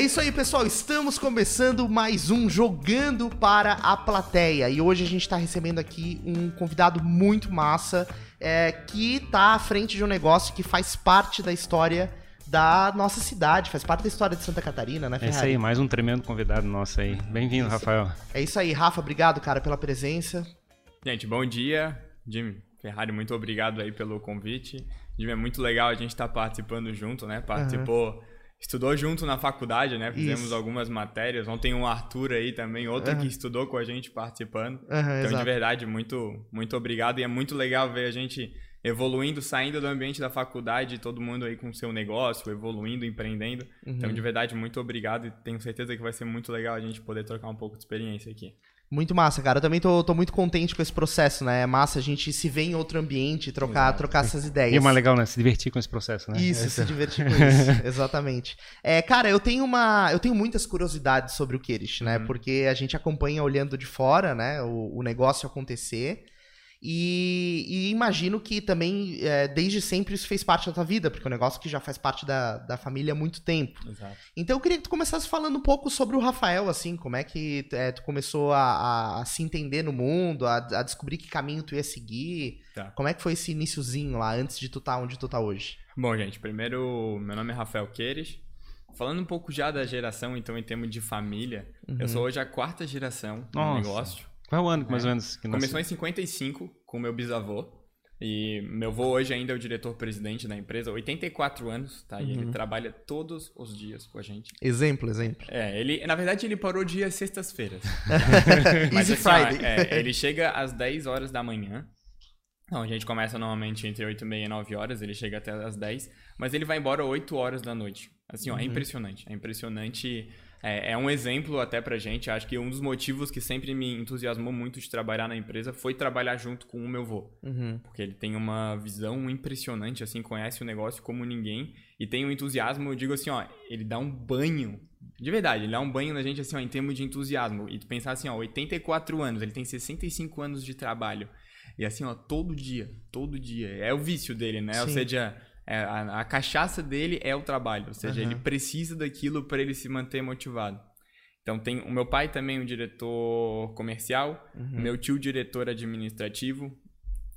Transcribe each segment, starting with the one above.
É isso aí, pessoal. Estamos começando mais um Jogando para a Plateia. E hoje a gente está recebendo aqui um convidado muito massa é, que tá à frente de um negócio que faz parte da história da nossa cidade, faz parte da história de Santa Catarina, né, Ferrari? É isso aí, mais um tremendo convidado nosso aí. Bem-vindo, Rafael. É isso aí, Rafa, obrigado, cara, pela presença. Gente, bom dia. Jimmy, Ferrari, muito obrigado aí pelo convite. Jimmy, é muito legal a gente estar tá participando junto, né? Participou, uhum. Estudou junto na faculdade, né? Fizemos Isso. algumas matérias. Ontem um Arthur aí também, outro uhum. que estudou com a gente participando. Uhum, então, exato. de verdade, muito, muito obrigado. E é muito legal ver a gente evoluindo, saindo do ambiente da faculdade, todo mundo aí com o seu negócio, evoluindo, empreendendo. Então, uhum. Então, de verdade, muito obrigado e tenho certeza que vai ser muito legal a gente poder trocar um pouco de experiência aqui. Muito massa, cara. Eu também tô, tô muito contente com esse processo, né? É massa a gente se ver em outro ambiente, trocar, trocar essas ideias. E é mais legal, né? Se divertir com esse processo, né? Isso, se divertir com isso. Exatamente. É, cara, eu tenho uma. Eu tenho muitas curiosidades sobre o Kerish, né? Uhum. Porque a gente acompanha olhando de fora, né? O, o negócio acontecer. E, e, imagino que também, é, desde sempre, isso fez parte da tua vida, porque é um negócio que já faz parte da, da família há muito tempo. Exato. Então eu queria que tu começasse falando um pouco sobre o Rafael, assim, como é que é, tu começou a, a, a, se entender no mundo, a, a, descobrir que caminho tu ia seguir. Tá. Como é que foi esse iníciozinho lá, antes de tu estar tá onde tu tá hoje? Bom, gente, primeiro, meu nome é Rafael Queires. Falando um pouco já da geração, então, em termos de família, uhum. eu sou hoje a quarta geração no negócio. Qual é o ano, mais é. ou menos? Que Começou em 55, com meu bisavô. E meu avô hoje ainda é o diretor-presidente da empresa, 84 anos, tá? E ele uhum. trabalha todos os dias com a gente. Exemplo, exemplo. É, ele, na verdade, ele parou dia sextas-feiras. Mas assim, ó, é, ele chega às 10 horas da manhã. Não, a gente começa normalmente entre 8 e meia e 9 horas, ele chega até às 10, mas ele vai embora 8 horas da noite. Assim, ó, é uhum. é impressionante. É impressionante é, é, um exemplo até pra gente. Acho que um dos motivos que sempre me entusiasmou muito de trabalhar na empresa foi trabalhar junto com o meu avô. Uhum. Porque ele tem uma visão impressionante, assim, conhece o negócio como ninguém e tem um entusiasmo, eu digo assim, ó, ele dá um banho. De verdade, ele dá um banho na gente, assim, ó, em termos de entusiasmo. E tu pensar assim, ó, 84 anos, ele tem 65 anos de trabalho. E assim, ó, todo dia, todo dia. É o vício dele, né? Sim. Ou seja, é, a, a, cachaça dele é o trabalho, ou seja, uhum. ele precisa daquilo para ele se manter motivado. Então tem o meu pai também um diretor comercial, uhum. meu tio diretor administrativo,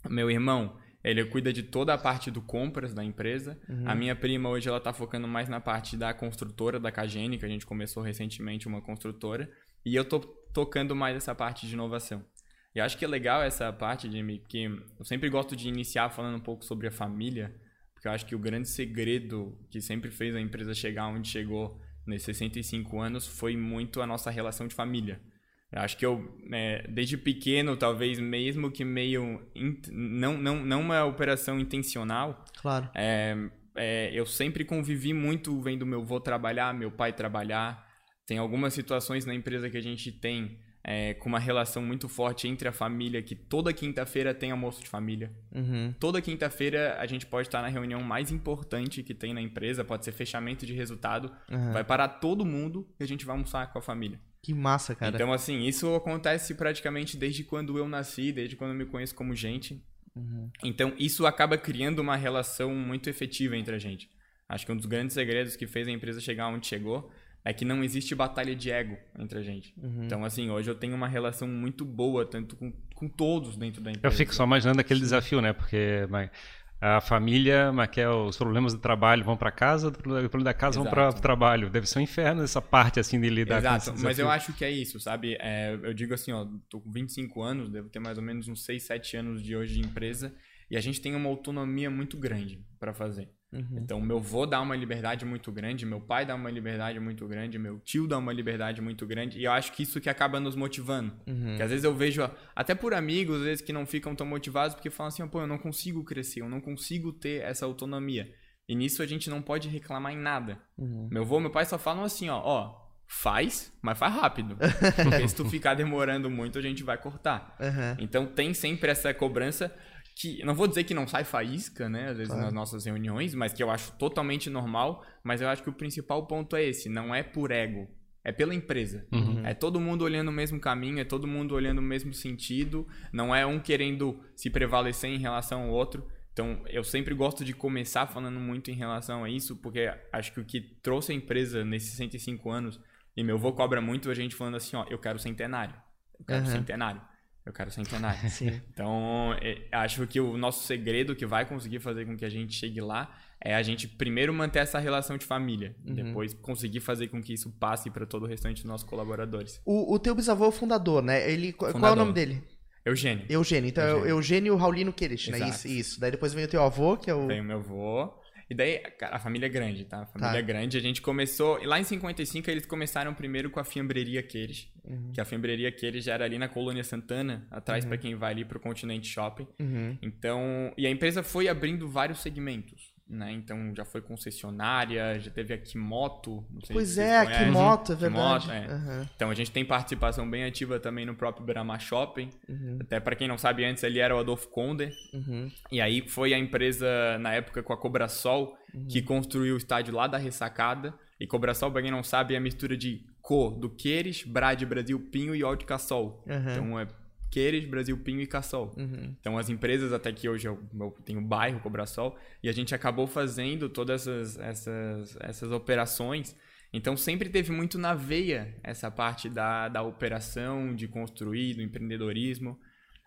meu irmão ele cuida de toda a parte do compras da empresa. Uhum. A minha prima hoje ela está focando mais na parte da construtora da Cagene, que a gente começou recentemente uma construtora, e eu tô tocando mais essa parte de inovação. E acho que é legal essa parte, Jimmy, que eu sempre gosto de iniciar falando um pouco sobre a família, porque eu acho que o grande segredo que sempre fez a empresa chegar onde chegou nesses 65 anos foi muito a nossa relação de família. Eu acho que eu, é, desde pequeno, talvez mesmo que meio. não, não, não uma operação intencional. Claro. É, é, eu sempre convivi muito vendo meu avô trabalhar, meu pai trabalhar. Tem algumas situações na empresa que a gente tem é, com uma relação muito forte entre a família, que toda quinta-feira tem almoço de família. Uhum. Toda quinta-feira a gente pode estar na reunião mais importante que tem na empresa, pode ser fechamento de resultado. Uhum. Vai parar todo mundo e a gente vai almoçar com a família. Que massa, cara. Então, assim, isso acontece praticamente desde quando eu nasci, desde quando eu me conheço como gente. Uhum. Então, isso acaba criando uma relação muito efetiva entre a gente. Acho que um dos grandes segredos que fez a empresa chegar onde chegou é que não existe batalha de ego entre a gente. Uhum. Então, assim, hoje eu tenho uma relação muito boa, tanto com, com todos dentro da empresa. Eu fico só imaginando aquele Sim. desafio, né? Porque a família, mas que é os problemas do trabalho vão para casa, os problemas da casa Exato. vão para o trabalho. Deve ser um inferno essa parte, assim, de lidar Exato. com isso. Mas eu acho que é isso, sabe? É, eu digo assim, ó, tô com 25 anos, devo ter mais ou menos uns 6, 7 anos de hoje de empresa, e a gente tem uma autonomia muito grande para fazer. Uhum. Então, meu avô dá uma liberdade muito grande, meu pai dá uma liberdade muito grande, meu tio dá uma liberdade muito grande, e eu acho que isso que acaba nos motivando. Uhum. Que às vezes eu vejo, até por amigos, às vezes que não ficam tão motivados, porque falam assim, pô, eu não consigo crescer, eu não consigo ter essa autonomia. E nisso a gente não pode reclamar em nada. Uhum. Meu avô, meu pai só falam assim, ó, ó, faz, mas faz rápido. Porque se tu ficar demorando muito, a gente vai cortar. Então tem sempre essa cobrança que não vou dizer que não sai faísca, né, às vezes claro. nas nossas reuniões, mas que eu acho totalmente normal, mas eu acho que o principal ponto é esse, não é por ego, é pela empresa. Uhum. É todo mundo olhando o mesmo caminho, é todo mundo olhando o mesmo sentido, não é um querendo se prevalecer em relação ao outro. Então, eu sempre gosto de começar falando muito em relação a isso, porque acho que o que trouxe a empresa nesses 65 anos, e meu avô cobra muito a gente falando assim, ó, eu quero centenário. Eu quero uhum. centenário. Eu quero centenário. Sim. Então, é, acho que o nosso segredo que vai conseguir fazer com que a gente chegue lá é a gente primeiro manter essa relação de família, uhum. depois conseguir fazer com que isso passe para todo o restante dos nossos colaboradores. O, o teu bisavô é o fundador, né? Ele, fundador. Qual é o nome dele? Eugênio. Eugênio. Então Eugênio. é Eugênio Raulino Queires, né? Isso, isso. Daí depois vem o teu avô, que é o. Vem o meu avô. E daí, cara, a família é grande, tá? A família tá. é grande. A gente começou. E lá em 55 eles começaram primeiro com a Fiambreria Queires. Uhum. Que a Fiambreria Queires já era ali na Colônia Santana, atrás uhum. para quem vai ali pro Continente Shopping. Uhum. Então. E a empresa foi abrindo vários segmentos né? Então já foi concessionária, já teve a Kimoto. pois é, a Kimoto, é verdade. Kimoto, é. Uhum. Então a gente tem participação bem ativa também no próprio Brahma Shopping. Uhum. Até para quem não sabe, antes ele era o Adolfo Conde. Uhum. E aí foi a empresa, na época, com a Cobrasol, uhum. que construiu o estádio lá da Ressacada. E Cobrasol, pra quem não sabe, é a mistura de Co, do Queires, Brad, Brasil, Pinho e Alticasol. Uhum. Então é Queires, Brasil Pinho e Cassol. Uhum. Então as empresas, até que hoje eu, eu tenho o bairro Cobrasol, e a gente acabou fazendo todas essas, essas, essas operações. Então sempre teve muito na veia essa parte da, da operação, de construir, do empreendedorismo.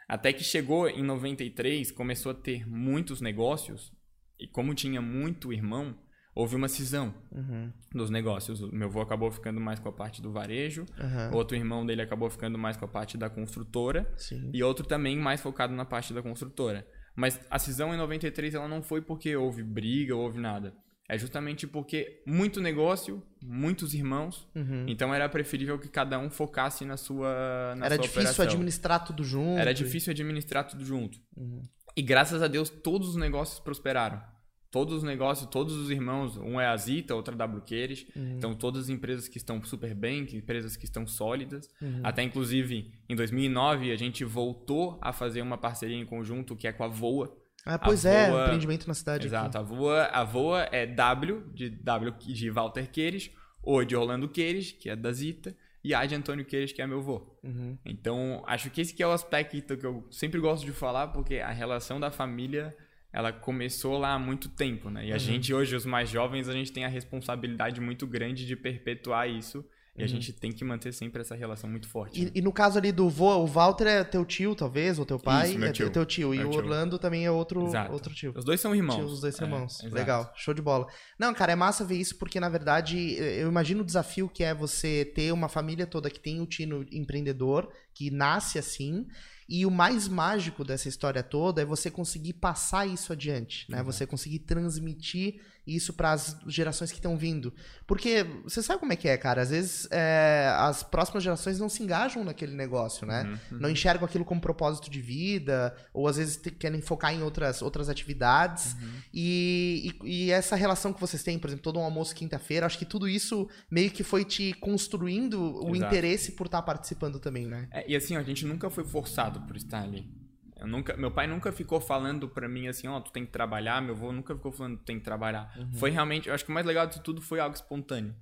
Até que chegou em 93, começou a ter muitos negócios, e como tinha muito irmão, houve uma cisão uhum. dos negócios. O meu avô acabou ficando mais com a parte do varejo, uhum. outro irmão dele acabou ficando mais com a parte da construtora Sim. e outro também mais focado na parte da construtora. Mas a cisão em 93 ela não foi porque houve briga, houve nada. É justamente porque muito negócio, muitos irmãos, uhum. então era preferível que cada um focasse na sua na Era sua difícil operação. administrar tudo junto. Era difícil administrar tudo junto. Uhum. E graças a Deus todos os negócios prosperaram todos os negócios, todos os irmãos, um é a Zita, outra é a Wqueires, uhum. então todas as empresas que estão super bem, empresas que estão sólidas. Uhum. Até inclusive em 2009 a gente voltou a fazer uma parceria em conjunto que é com a Voa. Ah, pois é, Voa, empreendimento na cidade. Exato, aqui. a Voa, a Voa é W de W de Walter Queires, O de Orlando Queires, que é da Zita, e A de Antônio Queires, que é meu avô. Uhum. Então, acho que esse que é o aspecto que eu sempre gosto de falar, porque a relação da família ela começou lá há muito tempo, né? E a uhum. gente hoje, os mais jovens, a gente tem a responsabilidade muito grande de perpetuar isso. E uhum. a gente tem que manter sempre essa relação muito forte. E, né? e, no caso ali do vô, o Walter é teu tio, talvez, ou teu pai? Isso, meu é tio. É teu tio. Meu e tio. o Orlando também é outro, outro tio. Os dois são irmãos. Tio, os dois são é, irmãos. Legal, show de bola. Não, cara, é massa ver isso, porque na verdade eu imagino o desafio que é você ter uma família toda que tem o tino empreendedor, que nasce assim e o mais mágico dessa história toda é você conseguir passar isso adiante, né? Uhum. Você conseguir transmitir isso para as gerações que estão vindo. Porque você sabe como é que é, cara? Às vezes é, as próximas gerações não se engajam naquele negócio, né? Uhum. Não enxergam aquilo como propósito de vida, ou às vezes te, querem focar em outras, outras atividades. Uhum. E, e, e, essa relação que vocês têm, por exemplo, todo um almoço quinta-feira, acho que tudo isso meio que foi te construindo o Exato. interesse por estar participando também, né? É, e assim, a gente nunca foi forçado por estar ali. Eu nunca, meu pai nunca ficou falando para mim assim, ó, oh, tu tem que trabalhar, meu avô nunca ficou falando tu tem que trabalhar. Uhum. Foi realmente, eu acho que o mais legal de tudo foi algo espontâneo.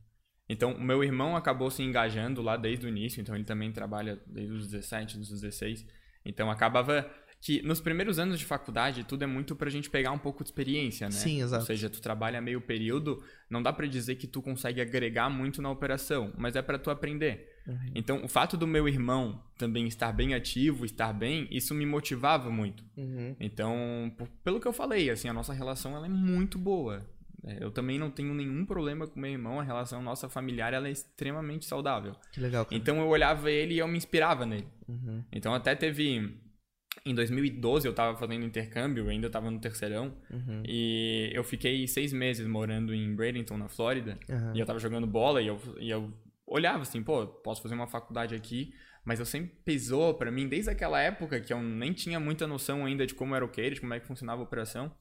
Então, o meu irmão acabou se engajando lá desde o início, então ele também trabalha desde os 17, dos 16. Então, acabava que nos primeiros anos de faculdade tudo é muito pra gente pegar um pouco de experiência, né? Sim, exato. Ou seja, tu trabalha meio período, não dá para dizer que tu consegue agregar muito na operação, mas é para tu aprender. Uhum. Então, o fato do meu irmão também estar bem ativo, estar bem, isso me motivava muito. Uhum. Então, pelo que eu falei, assim, a nossa relação ela é muito boa. É, eu também não tenho nenhum problema com meu irmão, a relação nossa familiar ela é extremamente saudável. Que legal. Cara. Então eu olhava ele e eu me inspirava nele. Uhum. Então até teve em 2012 eu estava fazendo intercâmbio, ainda estava no terceirão, uhum. e eu fiquei seis meses morando em Bradenton, na Flórida, uhum. e eu estava jogando bola e eu, e eu olhava assim, pô, posso fazer uma faculdade aqui, mas eu sempre pesou para mim, desde aquela época que eu nem tinha muita noção ainda de como era o Cage, como é que funcionava a operação,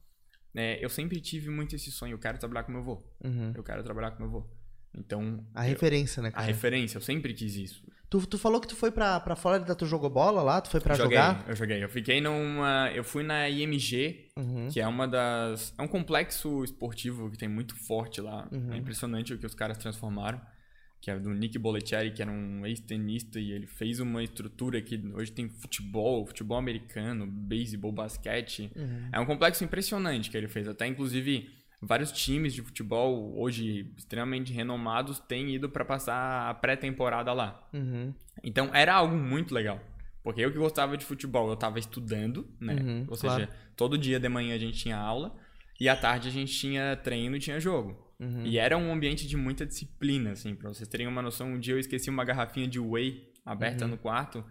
né, eu sempre tive muito esse sonho, eu quero trabalhar com meu avô, uhum. eu quero trabalhar com meu avô. Então. A eu, referência, né, cara? A referência, eu sempre quis isso. Tu, tu falou que tu foi pra, pra Flórida, tu jogou bola lá? Tu foi pra joguei, jogar? Eu joguei. Eu fiquei numa. Eu fui na IMG, uhum. que é uma das. É um complexo esportivo que tem muito forte lá. Uhum. É impressionante o que os caras transformaram. Que é do Nick Bollettieri, que era um ex-tenista, e ele fez uma estrutura que hoje tem futebol, futebol americano, beisebol, basquete. Uhum. É um complexo impressionante que ele fez. Até, inclusive, vários times de futebol, hoje extremamente renomados, têm ido para passar a pré-temporada lá. Uhum. Então, era algo muito legal. Porque eu que gostava de futebol, eu estava estudando, né? Uhum, Ou seja, claro. todo dia de manhã a gente tinha aula, e à tarde a gente tinha treino e tinha jogo. Uhum. E era um ambiente de muita disciplina, assim, pra vocês terem uma noção. Um dia eu esqueci uma garrafinha de whey aberta uhum. no quarto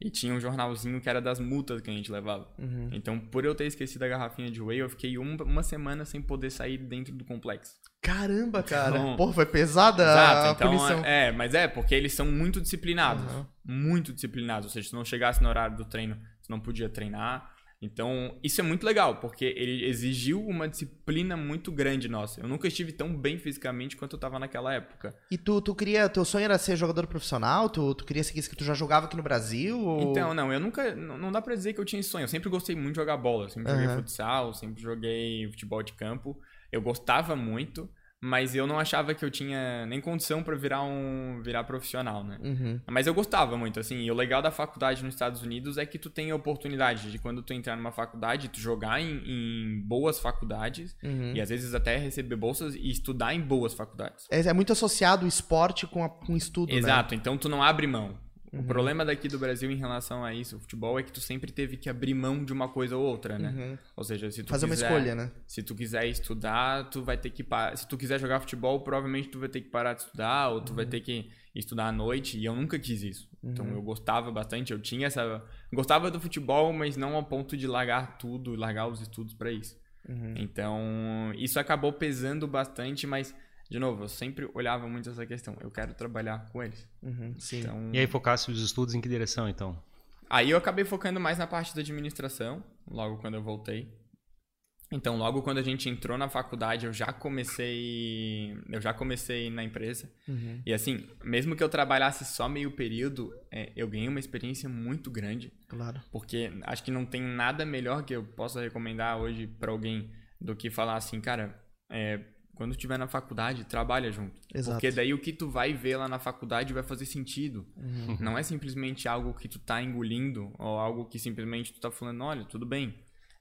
e tinha um jornalzinho que era das multas que a gente levava. Uhum. Então, por eu ter esquecido a garrafinha de whey, eu fiquei uma, uma semana sem poder sair dentro do complexo. Caramba, cara. Então, Pô, foi pesada exato, a então, punição. É, mas é, porque eles são muito disciplinados. Muito disciplinados. Ou seja, se não chegasse no horário do treino, você não podia treinar. Então, isso é muito legal, porque ele exigiu uma disciplina muito grande nossa. Eu nunca estive tão bem fisicamente quanto eu estava naquela época. E tu, tu queria, teu sonho era ser jogador profissional? Tu, tu queria seguir isso que tu já jogava aqui no Brasil? Ou... Então, não, eu nunca, não, não, dá pra dizer que eu tinha sonho. Eu sempre gostei muito de jogar bola, sempre uhum. joguei futsal, sempre joguei futebol de campo. Eu gostava muito, mas eu não achava que eu tinha nem condição para virar um virar profissional, né? Uhum. Mas eu gostava muito, assim. E o legal da faculdade nos Estados Unidos é que tu tem a oportunidade de quando tu entrar numa faculdade, tu jogar em, em boas faculdades uhum. e às vezes até receber bolsas e estudar em boas faculdades. É, é muito associado o esporte com, a, com estudo, né? Exato. Né? Então tu não abre mão. Uhum. O problema daqui do Brasil em relação a isso, o futebol, é que tu sempre teve que abrir mão de uma coisa ou outra, né? Uhum. Ou seja, se tu Fazer quiser, uma escolha, né? Se tu quiser estudar, tu vai ter que parar. Se tu quiser jogar futebol, provavelmente tu vai ter que parar de estudar, ou tu uhum. vai ter que estudar à noite, e eu nunca quis isso. Então uhum. eu gostava bastante, eu tinha essa. Gostava do futebol, mas não ao ponto de largar tudo, largar os estudos para isso. Uhum. Então, isso acabou pesando bastante, mas de novo, eu sempre olhava muito essa questão. Eu quero trabalhar com eles. Uhum, então, e aí focasse os estudos em que direção, então? Aí eu acabei focando mais na parte da administração, logo quando eu voltei. Então, logo quando a gente entrou na faculdade, eu já comecei, eu já comecei na empresa. Uhum. E assim, mesmo que eu trabalhasse só meio período, é, eu ganhei uma experiência muito grande. Claro. Porque acho que não tem nada melhor que eu possa recomendar hoje para alguém do que falar assim, cara, é, quando estiver na faculdade, trabalha junto. Exato. Porque daí o que tu vai ver lá na faculdade vai fazer sentido. Uhum. Não é simplesmente algo que tu tá engolindo ou algo que simplesmente tu tá falando, olha, tudo bem.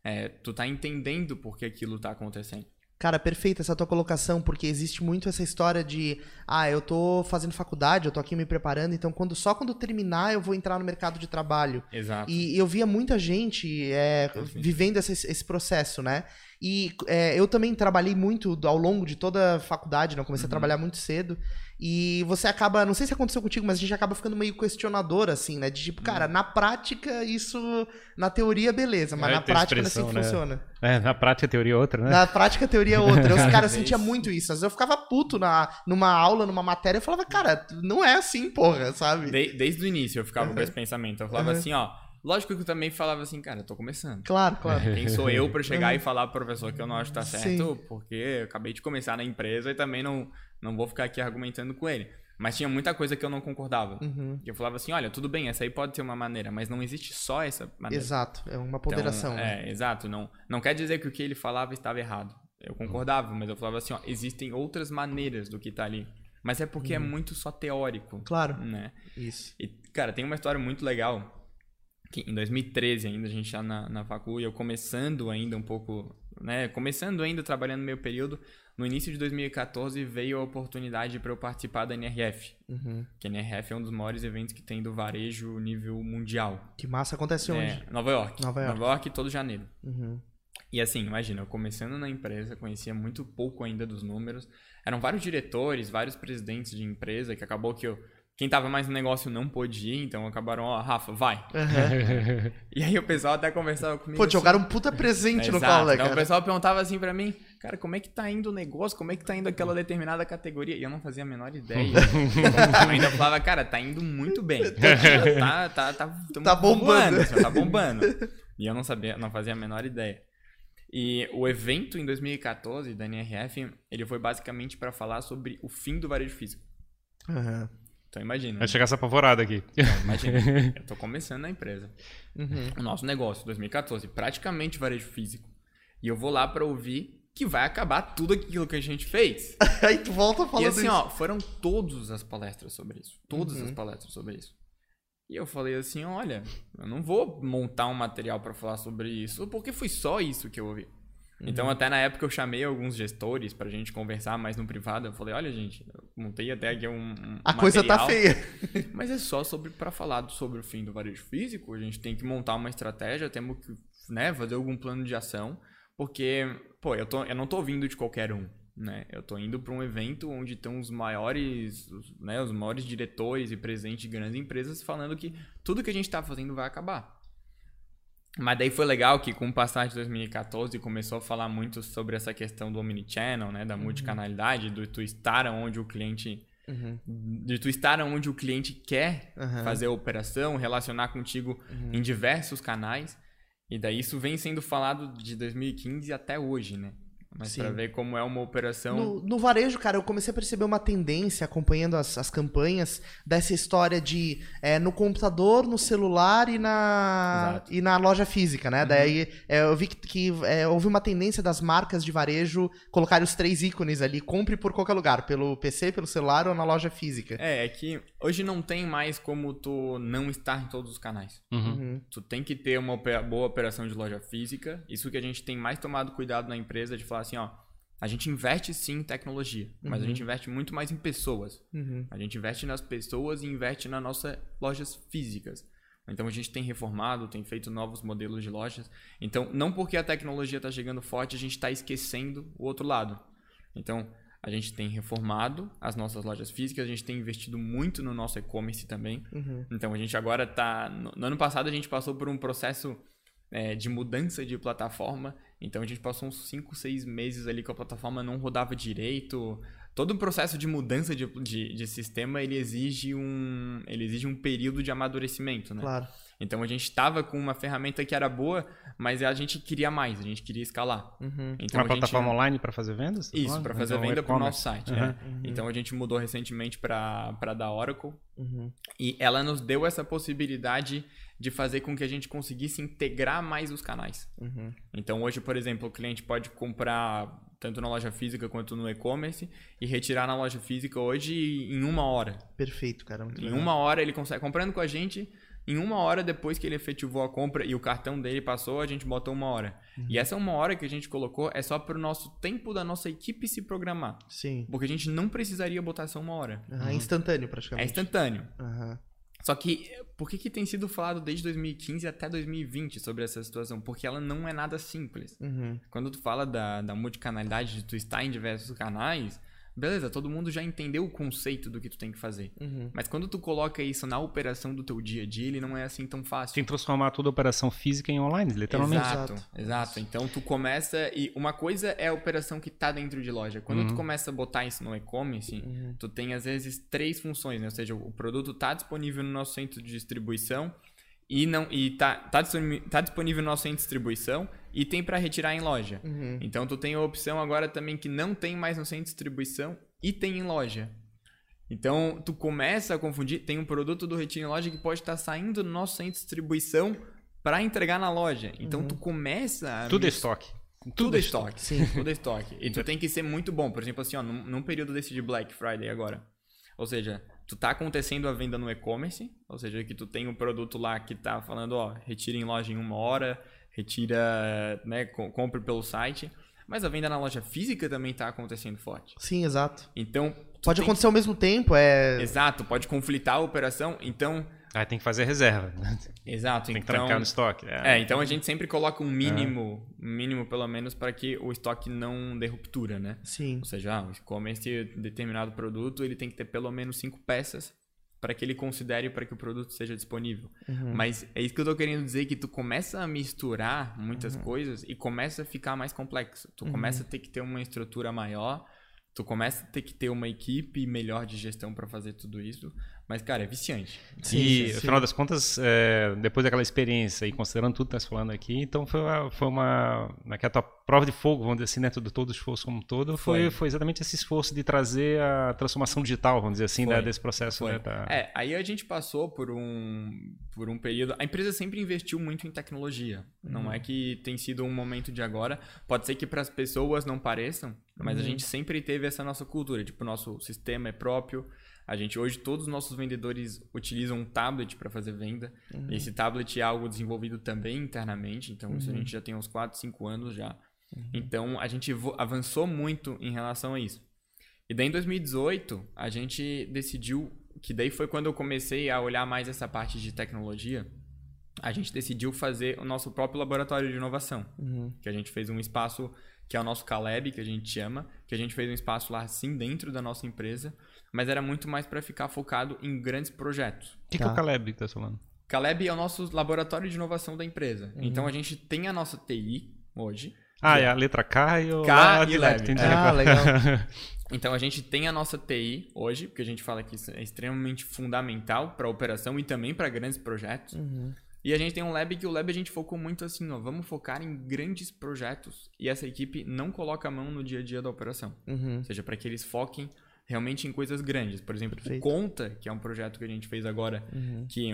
É, tu tá entendendo por que aquilo tá acontecendo. Cara, perfeita essa tua colocação, porque existe muito essa história de, ah, eu tô fazendo faculdade, eu tô aqui me preparando, então quando só quando terminar eu vou entrar no mercado de trabalho. Exato. E eu via muita gente é, vivendo esse, esse processo, né? E é, eu também trabalhei muito ao longo de toda a faculdade, né? Eu comecei uhum. a trabalhar muito cedo. E você acaba, não sei se aconteceu contigo, mas a gente acaba ficando meio questionador, assim, né? De tipo, cara, uhum. na prática, isso. Na teoria, beleza, mas é, na prática não é assim que né? funciona. É, na prática teoria é outra, né? Na prática teoria é outra. Os caras sentiam muito isso. Às vezes eu ficava puto na, numa aula, numa matéria, eu falava, cara, não é assim, porra, sabe? De, desde o início eu ficava uhum. com esse pensamento. Eu falava uhum. assim, ó Lógico que eu também falava assim, cara, eu tô começando. Claro, claro. Quem sou eu para chegar e falar pro professor que eu não acho que tá certo, Sim. porque eu acabei de começar na empresa e também não, não vou ficar aqui argumentando com ele. Mas tinha muita coisa que eu não concordava. Uhum. Eu falava assim, olha, tudo bem, essa aí pode ser uma maneira, mas não existe só essa maneira. Exato, é uma ponderação. Então, né? É, exato. Não, não quer dizer que o que ele falava estava errado. Eu concordava, mas eu falava assim, ó, existem outras maneiras do que tá ali. Mas é porque é uhum. é muito só teórico. Claro. Né? Isso. E, cara, tem uma história muito legal que em 2013 ainda, a gente já na, na facu, e eu começando ainda um pouco, né, começando ainda trabalhando meio período, no início de 2014 veio a oportunidade para eu participar da NRF, uhum. que a NRF é um dos maiores eventos que tem do varejo nível mundial. Que massa acontece é, onde? Nova York. Nova York. Nova York todo janeiro. Uhum. E assim, imagina, eu começando na empresa, conhecia muito pouco ainda dos números. Eram vários diretores, vários presidentes de empresa, que acabou que eu quem tava mais no negócio não pôde ir, então acabaram, ó, Rafa, vai. Uhum. e aí o pessoal até conversava comigo. Pô, assim, jogaram um puta presente no colo, né, cara? o pessoal perguntava assim pra mim, cara, como é que tá indo o negócio? Como é que tá indo aquela determinada categoria? E eu não fazia a menor ideia. eu ainda falava, cara, tá indo muito bem. tá, tá, tá, tá bombando. bombando tá bombando. E eu não sabia, não fazia a menor ideia. E o evento em 2014 da NRF, ele foi basicamente para falar sobre o fim do varejo físico. Uhum. Então imagina. Vai chegar essa apavorada aqui. Então, imagina. eu tô começando na empresa. Uhum. O nosso negócio, 2014, praticamente varejo físico. E eu vou lá para ouvir que vai acabar tudo aquilo que a gente fez. Aí tu volta falando E assim, isso. ó, foram todas as palestras sobre isso. Todas Uhum. as palestras sobre isso. E eu falei assim, olha, eu não vou montar um material pra falar sobre isso, porque foi só isso que eu ouvi. Uhum. Então, até na época eu chamei alguns gestores pra gente conversar mais no privado. Eu falei, olha, gente, eu montei até aqui um, um A coisa tá material, feia. Mas é só sobre para falar sobre o fim do varejo físico, a gente tem que montar uma estratégia, temos que, né, fazer algum plano de ação, porque, pô, eu, tô, eu não tô vindo de qualquer um, né? Eu tô indo para um evento onde estão os maiores, né, os maiores diretores e presidentes de grandes empresas falando que tudo que a gente tá fazendo vai acabar. Mas daí foi legal que com o passar de 2014 começou a falar muito sobre essa questão do omnichannel, né, da multicanalidade, do tu estar onde o cliente Uhum. de tu estar onde o cliente quer Aham. fazer a operação, relacionar contigo em diversos canais. E daí isso vem sendo falado de 2015 até hoje, né? Mas Sim. pra ver como é uma operação. No, no varejo, cara, eu comecei a perceber uma tendência acompanhando as, as campanhas dessa história de é, no computador, no celular e na, Exato. e na loja física, né? Daí é, eu vi que, que, é, houve uma tendência das marcas de varejo colocarem os três ícones ali, compre por qualquer lugar, pelo PC, pelo celular ou na loja física. É, é que hoje não tem mais como tu não estar em todos os canais. Uhum. Uhum. Tu tem que ter uma boa operação de loja física. Isso que a gente tem mais tomado cuidado na empresa de falar assim, ó, a gente investe sim em tecnologia, mas a gente investe muito mais em pessoas. Uhum. A gente investe nas pessoas e investe nas nossas lojas físicas. Então a gente tem reformado, tem feito novos modelos de lojas. Então, não porque a tecnologia está chegando forte, a gente está esquecendo o outro lado. Então, a gente tem reformado as nossas lojas físicas, a gente tem investido muito no nosso e-commerce também. Uhum. Então a gente agora tá. No, no ano passado a gente passou por um processo é, de mudança de plataforma. Então a gente passou uns 5, 6 meses ali com a plataforma não rodava direito. Todo o processo de mudança de, de, de sistema ele exige um. Ele exige um período de amadurecimento, né? Claro. Então a gente estava com uma ferramenta que era boa, mas a gente queria mais, a gente queria escalar. Uhum. Então, Uma a gente- plataforma online para fazer vendas? Isso, para fazer Então, venda para o nosso site. Uhum. é. Então a gente mudou recentemente para da Oracle. Uhum. E ela nos deu essa possibilidade de fazer com que a gente conseguisse integrar mais os canais. Uhum. Então hoje, por exemplo, o cliente pode comprar tanto na loja física quanto no e-commerce e retirar na loja física hoje em uma hora. Perfeito, cara. muito Em legal. uma hora ele consegue comprando com a gente. Em uma hora depois que ele efetivou a compra e o cartão dele passou, a gente botou uma hora. E essa uma hora que a gente colocou é só para o nosso tempo da nossa equipe se programar. Sim. Porque a gente não precisaria botar essa uma hora. Instantâneo, É praticamente. instantâneo. Aham. Só que, por que, que tem sido falado desde 2015 até 2020 sobre essa situação? Porque ela não é nada simples. Uhum. Quando tu fala da, da multicanalidade, de tu estar em diversos canais, beleza, todo mundo já entendeu o conceito do que tu tem que fazer. Uhum. Mas quando tu coloca isso na operação do teu dia a dia, ele não é assim tão fácil. Tem que transformar toda a operação física em online, literalmente. Exato, Exato. exato. Então tu começa e uma coisa é a operação que tá dentro de loja. Quando tu começa a botar isso no e-commerce, tu tem às vezes três funções, né? Ou seja, o produto tá disponível no nosso centro de distribuição e não e tá tá, disponível- tá disponível no nosso centro de distribuição e tem para retirar em loja. Uhum. Então tu tem a opção agora também que não tem mais no centro de distribuição e tem em loja. Então tu começa a confundir, tem um produto do retiro em loja que pode estar saindo do nosso centro de distribuição para entregar na loja. Então tu começa a Tudo é mis- estoque. tudo é estoque. Sim. Tudo é estoque. E tu tem que ser muito bom. Por exemplo, assim, ó, num, num período desse de Black Friday agora. Ou seja, tu tá acontecendo a venda no e-commerce, ou seja, que tu tem um produto lá que tá falando, ó, retira em loja em uma hora, retira, né, co- compre pelo site. Mas a venda na loja física também tá acontecendo forte. Sim, exato. Então. Pode tem acontecer ao mesmo tempo, é. que- Exato, pode conflitar a operação. Então. Aí tem que fazer reserva. Exato, Tem que então. trancar no estoque. É, então a gente sempre coloca um mínimo, um mínimo pelo menos, para que o estoque não dê ruptura, né? Sim. Ou seja, ah, o e-commerce determinado produto, ele tem que ter pelo menos cinco peças para que ele considere para que o produto seja disponível. Mas é isso que eu tô querendo dizer que tu começa a misturar muitas coisas e começa a ficar mais complexo. Tu começa a ter que ter uma estrutura maior, tu começa a ter que ter uma equipe melhor de gestão para fazer tudo isso, Mas, cara, é viciante. Sim, e, sim. afinal das contas, é, depois daquela experiência e considerando tudo que está falando aqui, então foi uma, foi uma naquela tua prova de fogo, vamos dizer assim, né, de todo o esforço como um todo, foi, foi, foi, exatamente esse esforço de trazer a transformação digital, vamos dizer assim, né, desse processo. Né, da... É, aí a gente passou por um, por um período... A empresa sempre investiu muito em tecnologia. Uhum. Não é que tem sido um momento de agora. Pode ser que para as pessoas não pareçam, mas uhum. a gente sempre teve essa nossa cultura. Tipo, o nosso sistema é próprio, a gente hoje todos os nossos vendedores utilizam um tablet para fazer venda. Uhum. Esse tablet é algo desenvolvido também internamente, então uhum. isso a uhum. gente já tem uns 4, 5 anos já. Uhum. Então a gente avançou muito em relação a isso. E daí em 2018 a gente decidiu que daí foi quando eu comecei a olhar mais essa parte de tecnologia. A gente decidiu fazer o nosso próprio laboratório de inovação, uhum. que a gente fez um espaço que é o nosso Caleb, que a gente chama, que a gente fez um espaço lá assim dentro da nossa empresa, mas era muito mais para ficar focado em grandes projetos. O que, tá. que é o tá. Caleb que tá falando? Caleb é o nosso laboratório de inovação da empresa. Uhum. Então a gente tem a nossa TI hoje. Ah, é a letra K e o K e Lab. Entendi. Ah, legal. então a gente tem a nossa TI hoje, porque a gente fala que isso é extremamente fundamental para a operação e também para grandes projetos. Uhum. E a gente tem um lab que o lab a gente focou muito assim, ó, vamos focar em grandes projetos. E essa equipe não coloca a mão no dia a dia da operação. Uhum. Ou seja, para que eles foquem realmente em coisas grandes. Por exemplo, Perfeito. Conta, que é um projeto que a gente fez agora, uhum. que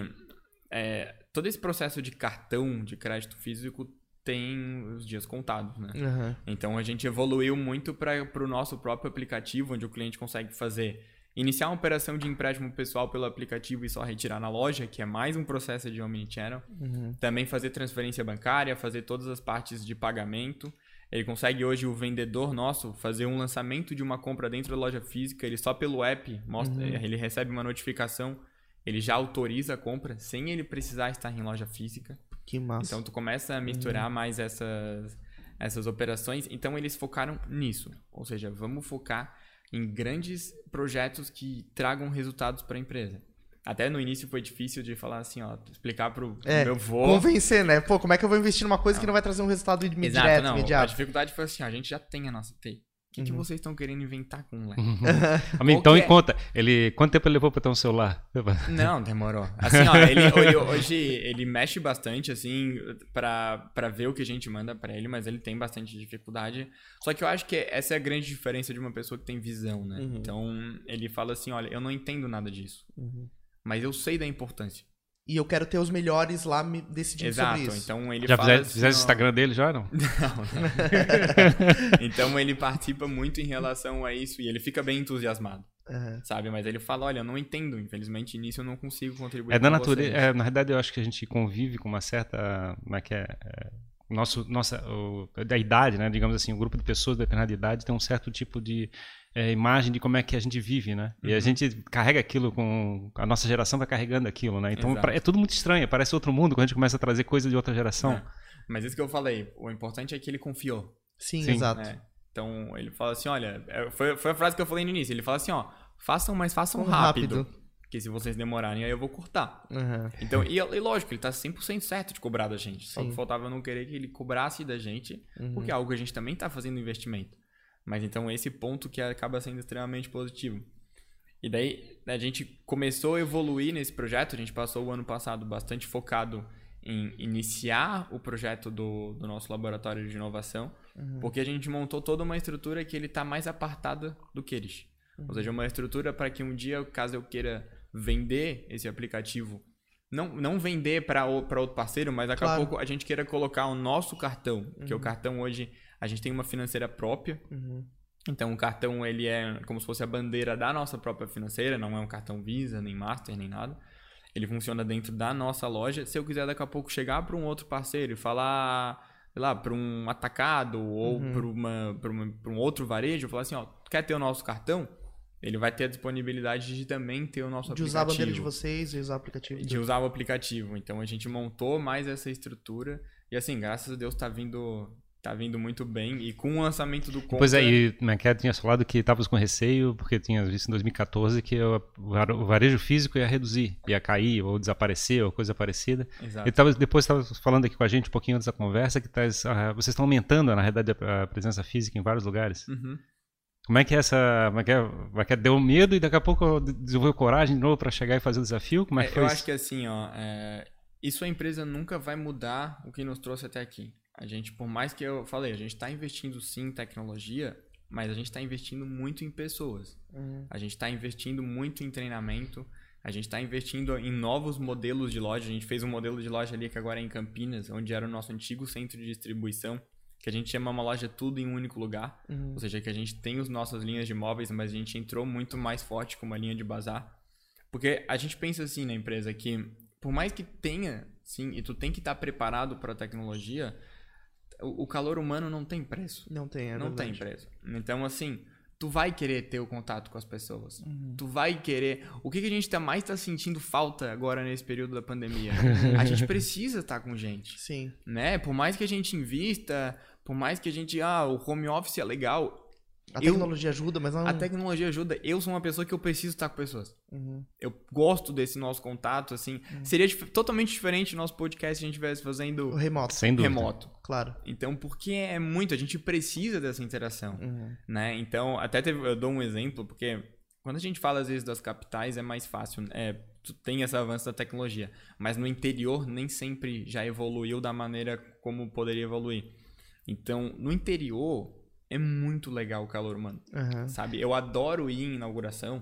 é, todo esse processo de cartão de crédito físico tem os dias contados, né? Uhum. Então a gente evoluiu muito para o nosso próprio aplicativo, onde o cliente consegue fazer iniciar uma operação de empréstimo pessoal pelo aplicativo e só retirar na loja, que é mais um processo de omnichannel. Uhum. Também fazer transferência bancária, fazer todas as partes de pagamento. Ele consegue hoje, o vendedor nosso, fazer um lançamento de uma compra dentro da loja física. Ele só pelo app, mostra, uhum. ele recebe uma notificação, ele já autoriza a compra sem ele precisar estar em loja física. Que massa. Então tu começa a misturar uhum. mais essas, essas operações. Então eles focaram nisso. Ou seja, vamos focar em grandes projetos que tragam resultados para a empresa. Até no início foi difícil de falar assim, ó, explicar pro, é, meu vô. Convencer, né? Pô, como é que eu vou investir numa coisa não. que não vai trazer um resultado imediato, Exato, não. imediato? A dificuldade foi assim, ó, a gente já tem a nossa TI. O que, uhum. que vocês estão querendo inventar com o moleque? Uhum. então, em é? conta, ele, quanto tempo ele levou para ter um celular? Não, demorou. Assim, ó, ele, ele, hoje ele mexe bastante, assim, para ver o que a gente manda para ele, mas ele tem bastante dificuldade. Só que eu acho que essa é a grande diferença de uma pessoa que tem visão, né? Uhum. Então, ele fala assim, olha, eu não entendo nada disso. Uhum mas eu sei da importância. E eu quero ter os melhores lá me decidindo Exato, sobre isso. Então ele já fala fizesse, assim, fizesse o Instagram dele já, não? não, não. então ele participa muito em relação a isso e ele fica bem entusiasmado. Uhum. Sabe? Mas ele fala, olha, eu não entendo, infelizmente nisso eu não consigo contribuir é da natureza, é, Na verdade eu acho que a gente convive com uma certa, como é que é, é nosso, nossa, o, da idade, né? Digamos assim, o um grupo de pessoas de determinada idade tem um certo tipo de é, imagem de como é que a gente vive, né? Uhum. E a uhum. gente carrega aquilo com. A nossa geração vai carregando aquilo, né? Então é tudo muito estranho, parece outro mundo quando a gente começa a trazer coisas de outra geração. É. Mas isso que eu falei, o importante é que ele confiou. Sim, Sim. exato. É. Então ele fala assim: olha, é, foi, foi a frase que eu falei no início. Ele fala assim: ó, façam, mas façam rápido. rápido. Porque se vocês demorarem, aí eu vou cortar. Uhum. Então, e, e, lógico, ele tá 100% certo de cobrar da gente. Só Sim. que faltava não querer que ele cobrasse da gente, uhum. porque é algo que a gente também tá fazendo investimento. Mas então esse ponto que acaba sendo extremamente positivo. E daí a gente começou a evoluir nesse projeto, a gente passou o ano passado bastante focado em iniciar o projeto do, do nosso laboratório de inovação, uhum. porque a gente montou toda uma estrutura que ele está mais apartada do que eles. Uhum. Ou seja, uma estrutura para que um dia, caso eu queira vender esse aplicativo, não, não vender para outro parceiro, mas daqui claro. a pouco a gente queira colocar o nosso cartão, uhum. que o cartão hoje a gente tem uma financeira própria. Uhum. Então o cartão ele é como se fosse a bandeira da nossa própria financeira, não é um cartão Visa, nem Master, nem nada. Ele funciona dentro da nossa loja. Se eu quiser daqui a pouco chegar para um outro parceiro e falar, sei lá, para um atacado ou uhum. para um outro varejo, falar assim, ó, quer ter o nosso cartão? Ele vai ter a disponibilidade de também ter o nosso de aplicativo. De usar a bandeira de vocês e usar o aplicativo. De usar o aplicativo. Então a gente montou mais essa estrutura e assim, graças a Deus está vindo tá vindo muito bem. E com o lançamento do Conta... Pois é, e Maquet tinha falado que estavas com receio, porque tinha visto em 2014 que o varejo físico ia reduzir, ia cair, ou desaparecer, ou coisa parecida. Exato. E tava, depois estava falando aqui com a gente um pouquinho antes da conversa, que tá, vocês estão aumentando, na realidade, a presença física em vários lugares. Uhum. Como é que é essa. Como é que, é, como é que é, deu medo e daqui a pouco desenvolveu coragem de novo para chegar e fazer o desafio? Como é que é, foi Eu isso? acho que assim, ó, é, isso a empresa nunca vai mudar o que nos trouxe até aqui. A gente, por mais que eu falei, a gente está investindo sim em tecnologia, mas a gente está investindo muito em pessoas. Uhum. A gente está investindo muito em treinamento. A gente está investindo em novos modelos de loja. A gente fez um modelo de loja ali que agora é em Campinas, onde era o nosso antigo centro de distribuição, que a gente chama uma loja tudo em um único lugar. Uhum. Ou seja, que a gente tem as nossas linhas de móveis, mas a gente entrou muito mais forte com uma linha de bazar. Porque a gente pensa assim na empresa que, por mais que tenha, sim, e tu tem que estar tá preparado para a tecnologia, o, calor humano não tem preço. Não tem, é Não verdade. tem preço. Então, assim, tu vai querer ter o contato com as pessoas. Uhum. Tu vai querer. O que, que a gente tá mais tá sentindo falta agora nesse período da pandemia? a gente precisa estar tá com gente. Sim. Né? Por mais que a gente invista, por mais que a gente. Ah, o home office é legal. A tecnologia eu, ajuda, mas não. A tecnologia ajuda. Eu sou uma pessoa que eu preciso estar com pessoas. Uhum. Eu gosto desse nosso contato, assim. Uhum. Seria dif totalmente diferente o nosso podcast se a gente estivesse fazendo. O remoto. Sem dúvida. Remoto. Claro. Então, porque é muito, a gente precisa dessa interação. Uhum. Né? Então, até teve, eu dou um exemplo, porque quando a gente fala às vezes das capitais é mais fácil. É, tu tem esse avanço da tecnologia. Mas no interior nem sempre já evoluiu da maneira como poderia evoluir. Então, no interior é muito legal o calor humano. Uhum. Sabe? Eu adoro ir em inauguração.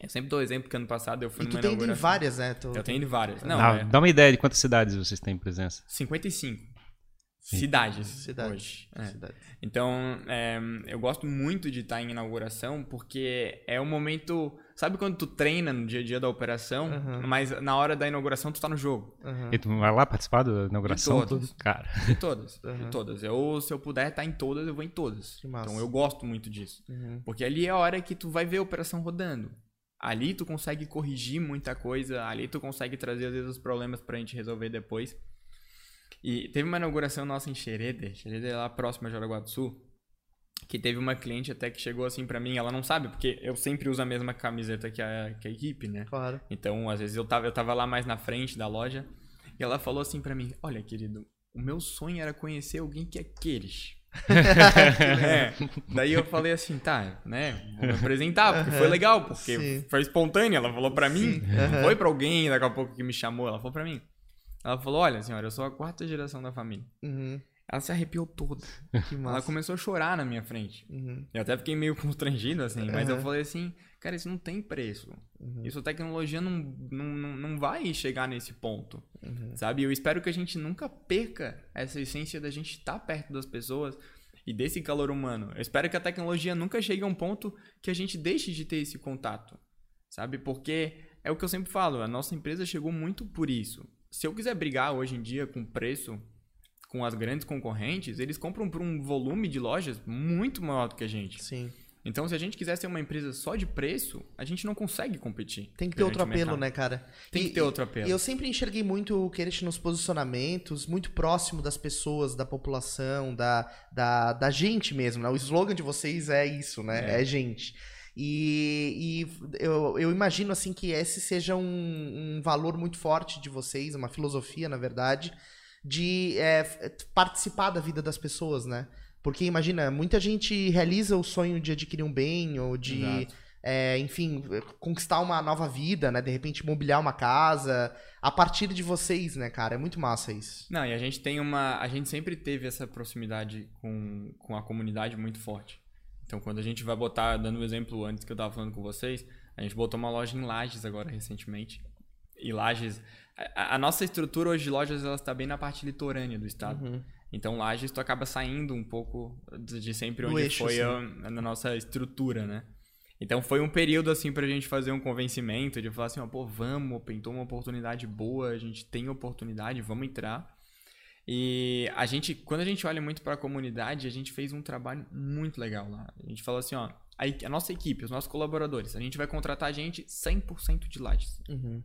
Eu sempre dou exemplo que ano passado eu fui e numa tu tem inauguração. várias, né? Tu... Eu tenho de várias. Não, Não é... Dá uma ideia de quantas cidades vocês têm presença. 55. Cidades, Cidades. hoje. É. Cidades. Então, é, eu gosto muito de estar em inauguração porque é um momento. Sabe quando tu treina no dia a dia da operação, uhum. mas na hora da inauguração tu tá no jogo? Uhum. E tu vai lá participar da inauguração? De todas. Cara. De todas. Uhum. De todas. Eu, se eu puder estar em todas, eu vou em todas. Então eu gosto muito disso. Porque ali é a hora que tu vai ver a operação rodando. Ali tu consegue corrigir muita coisa, ali tu consegue trazer às vezes os problemas pra gente resolver depois. E teve uma inauguração nossa em Xerede, Xerede é lá próximo a Jaraguá do Sul, que teve uma cliente até que chegou assim para mim, ela não sabe, porque eu sempre uso a mesma camiseta que a, que a equipe, né? Claro. Então, às vezes eu tava, eu tava lá mais na frente da loja, e ela falou assim para mim, olha querido, o meu sonho era conhecer alguém que é aqueles. é. Daí eu falei assim, tá, né? Vou me apresentar, porque foi legal, porque Sim. foi espontâneo. Ela falou pra mim, não foi pra alguém daqui a pouco que me chamou, ela falou pra mim. Ela falou: Olha, senhora, eu sou a quarta geração da família. Uhum. Ela se arrepiou toda. ela começou a chorar na minha frente. Uhum. Eu até fiquei meio constrangido, assim, mas uhum. eu falei assim: Cara, isso não tem preço. Uhum. Isso a tecnologia não, não, não vai chegar nesse ponto. Uhum. Sabe? Eu espero que a gente nunca perca essa essência da gente estar perto das pessoas e desse calor humano. Eu espero que a tecnologia nunca chegue a um ponto que a gente deixe de ter esse contato. Sabe? Porque é o que eu sempre falo: a nossa empresa chegou muito por isso se eu quiser brigar hoje em dia com preço com as grandes concorrentes, eles compram por um volume de lojas muito maior do que a gente. Sim. Então, se a gente quiser ser uma empresa só de preço, a gente não consegue competir. Tem que ter outro apelo, mercado. né, cara? Tem e, que ter outro apelo. E eu sempre enxerguei muito o Queresh nos posicionamentos, muito próximo das pessoas, da população, da, da, da gente mesmo, né? O slogan de vocês é isso, né? É, é gente. E, e eu, eu, imagino assim que esse seja um, um, valor muito forte de vocês, uma filosofia, na verdade, de é, participar da vida das pessoas, né? Porque imagina, muita gente realiza o sonho de adquirir um bem ou de, é, enfim, conquistar uma nova vida, né? De repente mobiliar uma casa a partir de vocês, né, cara? É muito massa isso. Não, e a gente tem uma. A gente sempre teve essa proximidade com, com a comunidade muito forte. Então, quando a gente vai botar, dando um exemplo antes que eu estava falando com vocês, a gente botou uma loja em Lages agora recentemente. E Lages, a, a nossa estrutura hoje de lojas ela está bem na parte litorânea do estado. Uhum. Então, Lages tu acaba saindo um pouco de, sempre onde eixo, foi a, a, nossa estrutura, né? Então foi um período assim pra gente fazer um convencimento de falar assim, ó, pô, vamos, pintou uma oportunidade boa, a gente tem oportunidade, vamos entrar. E a gente, quando a gente olha muito para a comunidade, a gente fez um trabalho muito legal lá. A gente falou assim, ó, a, a nossa equipe, os nossos colaboradores, a gente vai contratar a gente 100% de lajes. Uhum.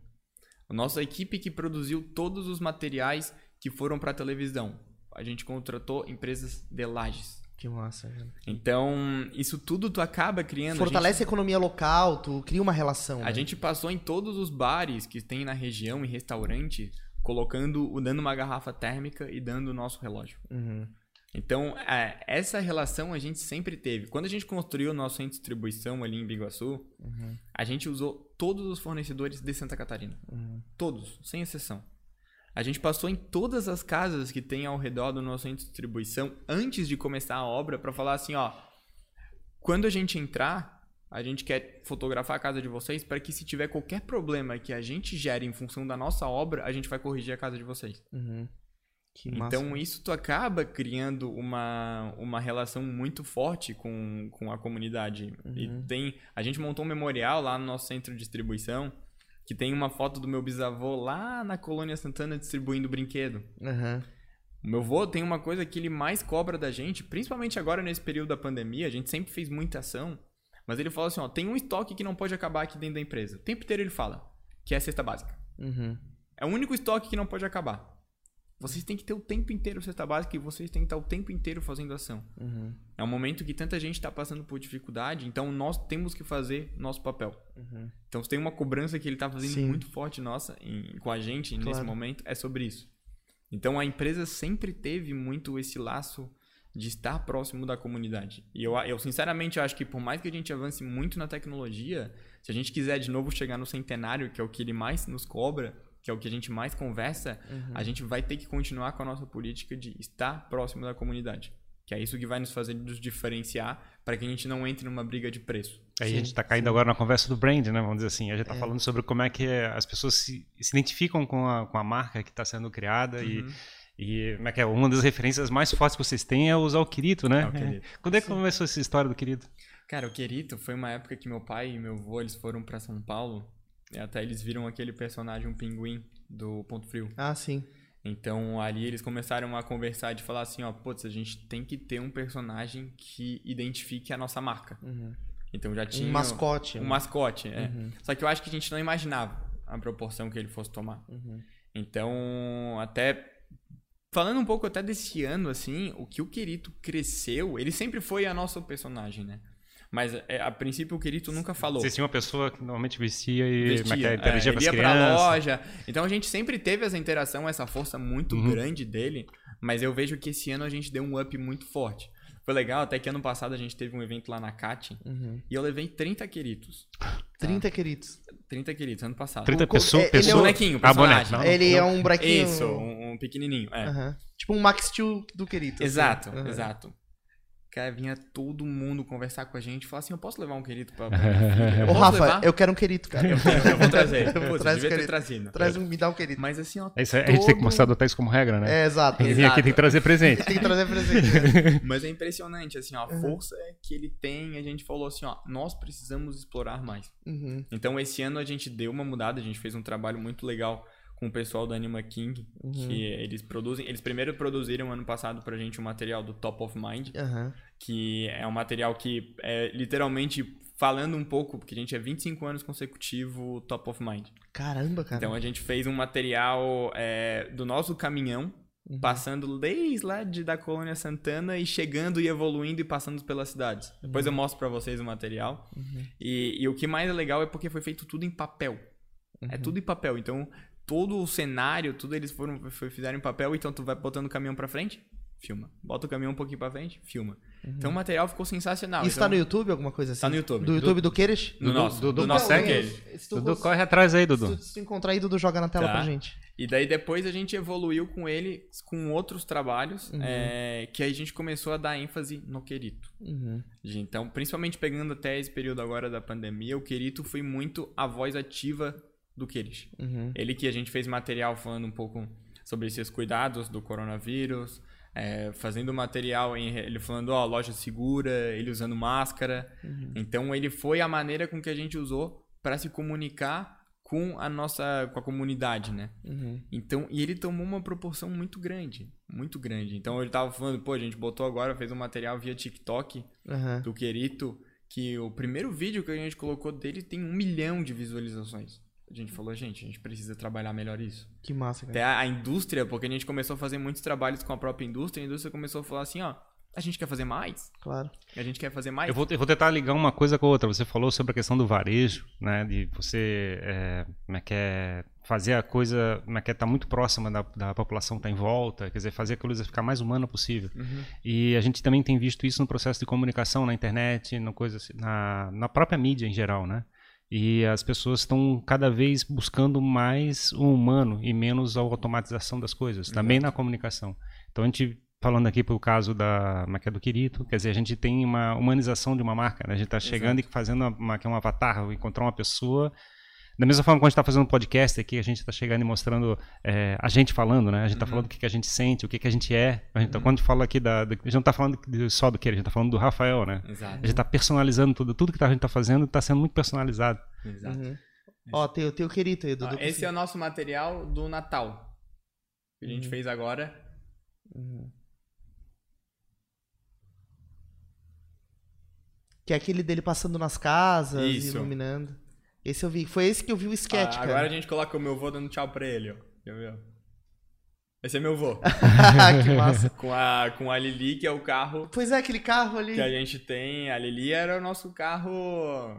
A nossa equipe que produziu todos os materiais que foram para televisão, a gente contratou empresas de lajes. Que massa, gente. Então, isso tudo tu acaba criando. Fortalece a, gente... a, economia local, tu cria uma relação. A né? gente passou em todos os bares que tem na região e restaurantes colocando, dando uma garrafa térmica e dando o nosso relógio. Uhum. Então, essa relação a gente sempre teve. Quando a gente construiu o nosso centro de distribuição ali em Biguaçu, uhum. a gente usou todos os fornecedores de Santa Catarina. Uhum. Todos, sem exceção. A gente passou em todas as casas que tem ao redor do nosso centro de distribuição antes de começar a obra para falar assim, ó, quando a gente entrar, a gente quer fotografar a casa de vocês para que se tiver qualquer problema que a gente gere em função da nossa obra, a gente vai corrigir a casa de vocês. Uhum. Então isso tu acaba criando uma, uma relação muito forte com, com a comunidade. Uhum. E tem a gente montou um memorial lá no nosso centro de distribuição que tem uma foto do meu bisavô lá na Colônia Santana distribuindo brinquedo. Uhum. O meu avô tem uma coisa que ele mais cobra da gente, principalmente agora nesse período da pandemia, a gente sempre fez muita ação, mas ele fala assim, ó, tem um estoque que não pode acabar aqui dentro da empresa. O tempo inteiro ele fala, que é a cesta básica. Uhum. É o único estoque que não pode acabar. Vocês têm que ter o tempo inteiro cesta básica e vocês têm que estar o tempo inteiro fazendo ação. Uhum. É um momento que tanta gente está passando por dificuldade, então nós temos que fazer nosso papel. Uhum. Então, se tem uma cobrança que ele está fazendo Sim. muito forte nossa em, com a gente claro. nesse momento, é sobre isso. Então, a empresa sempre teve muito esse laço de estar próximo da comunidade. E eu, eu sinceramente acho que por mais que a gente avance muito na tecnologia, se a gente quiser de novo chegar no centenário, que é o que ele mais nos cobra, que é o que a gente mais conversa, uhum. a gente vai ter que continuar com a nossa política de estar próximo da comunidade. Que é isso que vai nos fazer nos diferenciar para que a gente não entre numa briga de preço. Aí sim, a gente está caindo sim. agora na conversa do brand, né? Vamos dizer assim. A gente está é. falando sobre como é que as pessoas se, se identificam com a, com a marca que está sendo criada uhum. e, e como é que é? uma das referências mais fortes que vocês têm é usar o Quirito, né? É o Quirito. Quando é que sim. começou essa história do Quirito? Cara, o Quirito foi uma época que meu pai e meu avô eles foram para São Paulo até eles viram aquele personagem, um pinguim do Ponto Frio. Ah, sim. Então ali eles começaram a conversar de falar assim, ó, putz, a gente tem que ter um personagem que identifique a nossa marca. Uhum. Então já tinha. Um mascote. Um né? mascote, é. Uhum. Só que eu acho que a gente não imaginava a proporção que ele fosse tomar. Uhum. Então, até. Falando um pouco até desse ano, assim, o que o Querito cresceu, ele sempre foi a nossa personagem, né? Mas é, a princípio o Quirito nunca falou. Você tinha uma pessoa que normalmente vestia e vestia, interagia é, com as ia pra loja. Então a gente sempre teve essa interação, essa força muito uhum. grande dele. Mas eu vejo que esse ano a gente deu um up muito forte. Foi legal, até que ano passado a gente teve um evento lá na CAT uhum. e eu levei 30 queritos. 30 tá? queritos. 30 queridos, ano passado. 30 pessoas? É, pessoa... é um bonequinho, ah, personagem. Ah, ele é um bonequinho... Isso, um, um pequenininho, é. Uhum. Tipo um Max Steel do querido. Assim. Exato, assim. exato. Cara, vinha todo mundo conversar com a gente e falar assim: eu posso levar um querido pra. Ô, Rafa, levar? eu quero um querido, cara. Eu, eu, vou trazer. Pô, Traz devia ter trazido. Traz um, me dá um querido. Mas assim, ó. É isso, todo... A gente tem que começar a adotar isso como regra, né? É, exato. Quem aqui tem que trazer presente. tem que trazer presente. Mas é impressionante, assim, ó, a força que ele tem. A gente falou assim: ó, nós precisamos explorar mais. Uhum. Então, esse ano a gente deu uma mudada, a gente fez um trabalho muito legal com o pessoal da Anima King, uhum. que eles produzem. Eles primeiro produziram ano passado pra gente o um material do Top of Mind, uhum. Que é um material que é literalmente falando um pouco, porque a gente é 25 anos consecutivo Top of Mind. Caramba, cara. Então a gente fez um material é, do nosso caminhão, uhum. passando desde lá de, da Colônia Santana e chegando e evoluindo e passando pelas cidades. Depois eu uhum. mostro para vocês o material. Uhum. E, e, o que mais é legal é porque foi feito tudo em papel. É uhum. tudo em papel. Então, todo o cenário, tudo eles foram fizeram em papel, então tu vai botando o caminhão para frente, filma. Bota o caminhão um pouquinho para frente, filma. Uhum. Então o material ficou sensacional. Isso então, tá no YouTube, alguma coisa assim? Tá no YouTube. Do YouTube do, do Queires? Do, nosso. Do, do, do nosso segue Dudu, corre atrás aí, Dudu. Se tu encontrar aí, Dudu, joga na tela tá. pra gente. E daí depois a gente evoluiu com ele, com outros trabalhos, uhum. é, que aí a gente começou a dar ênfase no Querito. Uhum. Então, principalmente pegando até esse período agora da pandemia, o Querito foi muito a voz ativa do Kirish. Uhum. Ele que a gente fez material falando um pouco sobre esses cuidados do coronavírus, é, fazendo material em ele falando, ó, loja segura, ele usando máscara. Uhum. Então ele foi a maneira com que a gente usou para se comunicar com a nossa com a comunidade, né? Uhum. Então, e ele tomou uma proporção muito grande, muito grande. Então ele tava falando, pô, a gente botou agora, fez um material via TikTok uhum. do Querito, que o primeiro vídeo que a gente colocou dele tem um milhão de visualizações. A gente falou, gente, a gente precisa trabalhar melhor isso. Que massa, cara. Até a, indústria, porque a gente começou a fazer muitos trabalhos com a própria indústria, a indústria começou a falar assim, ó, a gente quer fazer mais. Claro. A gente quer fazer mais. Eu vou, eu vou tentar ligar uma coisa com a outra. Você falou sobre a questão do varejo, né? De você é, como é que é, fazer a coisa, como é que é, tá muito próxima da, da população que está em volta, quer dizer, fazer a coisa ficar mais humana possível. Uhum. E a gente também tem visto isso no processo de comunicação na internet, no coisa, assim, na, na própria mídia em geral, né? E as pessoas estão cada vez buscando mais o humano e menos a automatização das coisas, também na comunicação. Então a gente falando aqui pro caso da marca do Quirito, quer dizer, a gente tem uma humanização de uma marca, né? A gente está chegando Exato. e fazendo uma, uma, é um avatar, encontrar uma pessoa da mesma forma que a gente está fazendo um podcast aqui, a gente está chegando e mostrando é, a gente falando, né? A gente está uhum. falando o que, que, a gente sente, o que, que a gente é. A gente tá, uhum. Quando fala aqui da, da, A gente não está falando só do que, a gente está falando do Rafael, né? Exato. A gente está personalizando tudo. Tudo que a gente está fazendo está sendo muito personalizado. Exato. Uhum. Ó, tem, o querido aí, Dudu. esse é o nosso material do Natal. Que a gente uhum. fez agora. Uhum. Que é aquele dele passando nas casas, Isso. iluminando. Esse eu vi. Foi esse que eu vi o sketch, ah, Agora a gente coloca o meu vô dando tchau pra ele, ó. Entendeu? Esse é meu vô. que massa. com, a, com a Lili, que é o carro. Pois é, aquele carro ali. Que a gente tem. A Lili era o nosso carro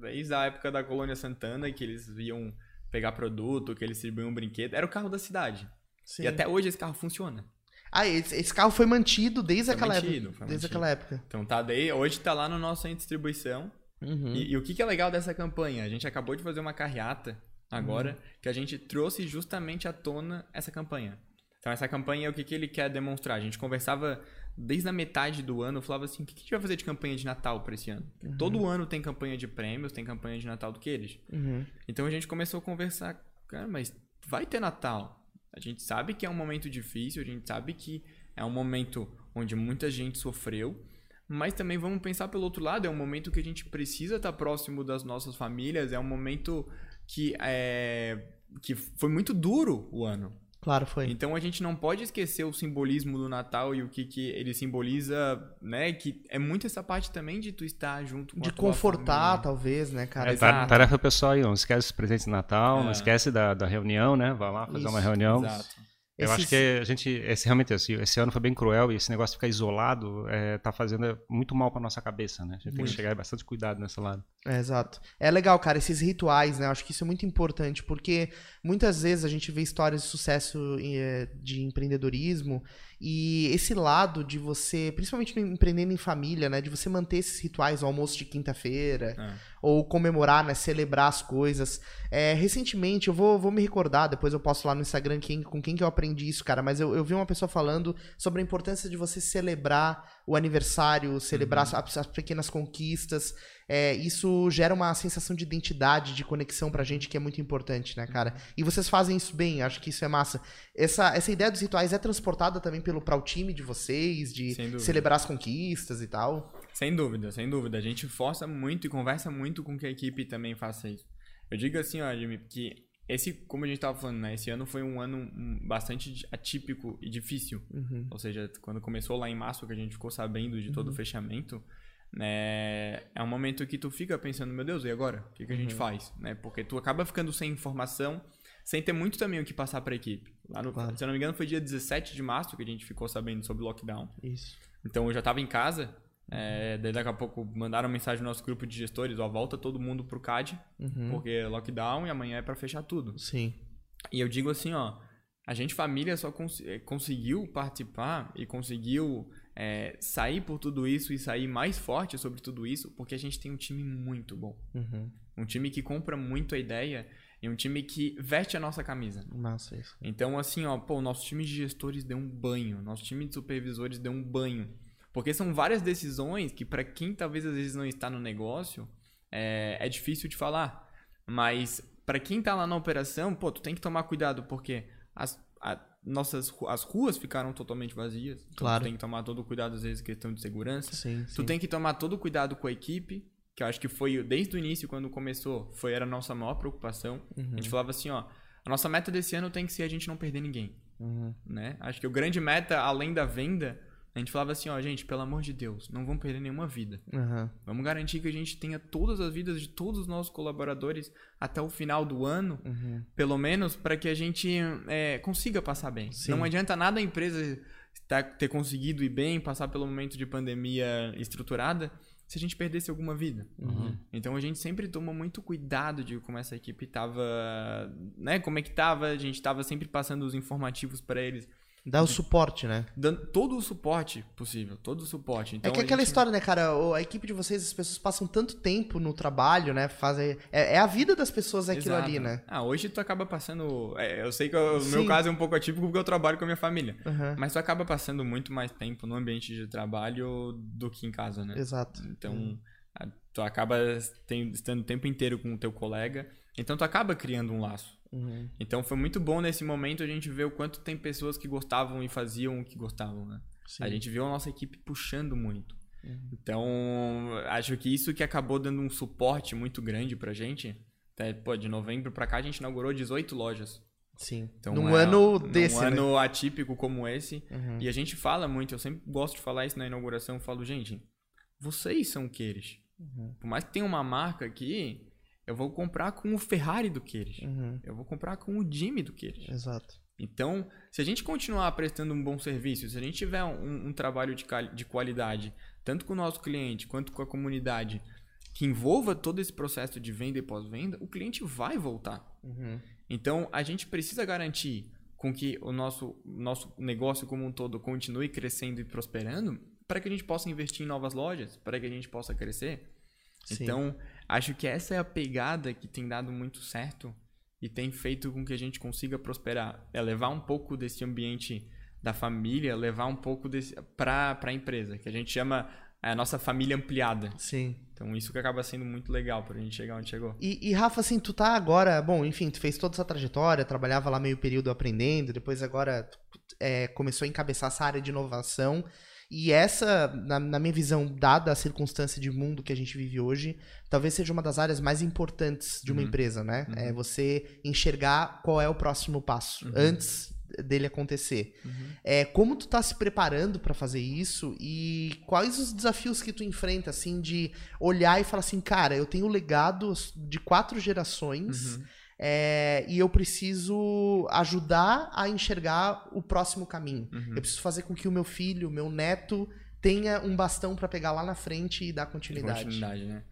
desde a época da Colônia Santana, que eles iam pegar produto, que eles distribuíam um brinquedo. Era o carro da cidade. Sim. E até hoje esse carro funciona. Ah, esse, esse carro foi mantido desde foi aquela mantido, época. Desde mantido. aquela época. Então tá daí, hoje tá lá no nosso de distribuição. Uhum. E, e, o que, que é legal dessa campanha? A gente acabou de fazer uma carreata agora uhum. que a gente trouxe justamente à tona essa campanha. Então essa campanha, o que, que ele quer demonstrar? A gente conversava desde a metade do ano, falava assim, o que, que a gente vai fazer de campanha de Natal para esse ano? Uhum. Todo ano tem campanha de prêmios, tem campanha de Natal do que eles. Uhum. Então a gente começou a conversar, cara, mas vai ter Natal. A gente sabe que é um momento difícil, a gente sabe que é um momento onde muita gente sofreu, mas também vamos pensar pelo outro lado, é um momento que a gente precisa estar próximo das nossas famílias, é um momento que é que foi muito duro o ano. Claro, foi. Então a gente não pode esquecer o simbolismo do Natal e o que, que ele simboliza, né? Que é muito essa parte também de tu estar junto com De a confortar, família. talvez, né, cara? É, tarefa pessoal aí, não esquece os presentes de Natal, é. não esquece da, da reunião, né? Vai lá fazer Isso. uma reunião. Exato. Eu acho que a gente, esse, realmente, esse, esse, ano foi bem cruel e esse negócio de ficar isolado é, tá fazendo muito mal para nossa cabeça, né? A gente muito. tem que chegar bastante cuidado nesse lado. É, exato. É legal, cara, esses rituais, né? Eu acho que isso é muito importante, porque muitas vezes a gente vê histórias de sucesso eh, de empreendedorismo e esse lado de você, principalmente empreendendo em família, né? De você manter esses rituais, o almoço de quinta-feira, é. ou comemorar, né? Celebrar as coisas. É, recentemente, eu vou, vou me recordar, depois eu posto lá no Instagram quem, com quem que eu aprendi isso, cara. Mas eu, eu vi uma pessoa falando sobre a importância de você celebrar o aniversário, celebrar uhum. as, as pequenas conquistas é, isso gera uma sensação de identidade, de conexão pra gente que é muito importante, né, cara? E vocês fazem isso bem, acho que isso é massa. Essa, essa ideia dos rituais é transportada também pelo para o time de vocês, de celebrar as conquistas e tal? Sem dúvida, sem dúvida. A gente força muito e conversa muito com que a equipe também faça isso. Eu digo assim, ó, Jimmy, que esse, como a gente estava falando, né? Esse ano foi um ano bastante atípico e difícil. Uhum. Ou seja, quando começou lá em março, que a gente ficou sabendo de todo uhum. o fechamento, né, é um momento que tu fica pensando, meu Deus, e agora? O que, que a gente uhum. faz? Né? Porque tu acaba ficando sem informação, sem ter muito também o que passar para a equipe. Lá no, claro. Se eu não me engano, foi dia 17 de março que a gente ficou sabendo sobre o lockdown. Isso. Então eu já estava em casa, é, daí daqui a pouco mandaram mensagem no nosso grupo de gestores, ó, volta todo mundo pro CAD, uhum. porque é lockdown e amanhã é para fechar tudo. Sim. E eu digo assim, ó, a gente família só cons conseguiu participar e conseguiu é, sair por tudo isso e sair mais forte sobre tudo isso, porque a gente tem um time muito bom. Uhum. Um time que compra muito a ideia e um time que veste a nossa camisa. Massa isso. Então, assim, ó, pô, nosso time de gestores deu um banho, nosso time de supervisores deu um banho. Porque são várias decisões que, para quem talvez às vezes não está no negócio, é, é difícil de falar. Mas para quem está lá na operação, pô, tu tem que tomar cuidado, porque as, a, nossas as ruas ficaram totalmente vazias. Então claro. Tu tem que tomar todo o cuidado, às vezes, questão de segurança. Sim, tu tem que tomar todo o cuidado com a equipe, que eu acho que foi desde o início, quando começou, foi era a nossa maior preocupação. Uhum. A gente falava assim, ó, a nossa meta desse ano tem que ser a gente não perder ninguém. Uhum. Né? Acho que o grande meta, além da venda, a gente falava assim, ó, gente, pelo amor de Deus, não vamos perder nenhuma vida. Uhum. Vamos garantir que a gente tenha todas as vidas de todos os nossos colaboradores até o final do ano, uhum. pelo menos, para que a gente é, consiga passar bem. Sim. Não adianta nada a empresa tá, ter conseguido ir bem, passar pelo momento de pandemia estruturada, se a gente perdesse alguma vida. Uhum. Então a gente sempre toma muito cuidado de como essa equipe tava, né, como é que tava, a gente tava sempre passando os informativos para eles. Dá o suporte, né? Dando todo o suporte possível, todo o suporte. Então, é que aquela gente... história, né, cara? A equipe de vocês, as pessoas passam tanto tempo no trabalho, né? Fazem... É, é a vida das pessoas aquilo Exato. ali, né? Ah, hoje tu acaba passando... É, eu sei que o meu caso é um pouco atípico porque eu trabalho com a minha família. Uhum. Mas tu acaba passando muito mais tempo no ambiente de trabalho do que em casa, né? Exato. Então, uhum. tu acaba estando o tempo inteiro com o teu colega. Então, tu acaba criando um laço. Uhum. Então foi muito bom nesse momento a gente ver o quanto tem pessoas que gostavam e faziam o que gostavam, né? A gente viu a nossa equipe puxando muito. Uhum. Então, acho que isso que acabou dando um suporte muito grande pra gente. Até, pô, de novembro pra cá a gente inaugurou 18 lojas. Sim. Então, num é, ano desse, num né? ano atípico como esse. Uhum. E a gente fala muito, eu sempre gosto de falar isso na inauguração, eu falo, gente, vocês são o Queires. Uhum. Por mais que tenha uma marca aqui, eu vou comprar com o Ferrari do Queires. Uhum. Eu vou comprar com o Jimmy do Queires. Exato. Então, se a gente continuar prestando um bom serviço, se a gente tiver um, um trabalho de, de qualidade, tanto com o nosso cliente quanto com a comunidade, que envolva todo esse processo de venda e pós-venda, o cliente vai voltar. Uhum. Então, a gente precisa garantir com que o nosso, nosso negócio como um todo continue crescendo e prosperando para que a gente possa investir em novas lojas, para que a gente possa crescer. Sim. Então, Acho que essa é a pegada que tem dado muito certo e tem feito com que a gente consiga prosperar. É levar um pouco desse ambiente da família, levar um pouco para a empresa, que a gente chama a nossa família ampliada. Sim. Então isso que acaba sendo muito legal pra gente chegar onde chegou. E, e, Rafa, assim, tu tá agora, bom, enfim, tu fez toda essa trajetória, trabalhava lá meio período aprendendo, depois agora é, começou a encabeçar essa área de inovação. E essa, na, na, minha visão, dada a circunstância de mundo que a gente vive hoje, talvez seja uma das áreas mais importantes de uma uhum. empresa, né? Uhum. É você enxergar qual é o próximo passo uhum. antes dele acontecer. Uhum. É, como tu tá se preparando para fazer isso e quais os desafios que tu enfrenta, assim, de olhar e falar assim, cara, eu tenho legado de quatro gerações uhum. É, e eu preciso ajudar a enxergar o próximo caminho. Uhum. Eu preciso fazer com que o meu filho, o meu neto, tenha um bastão para pegar lá na frente e dar continuidade. Continuidade, né?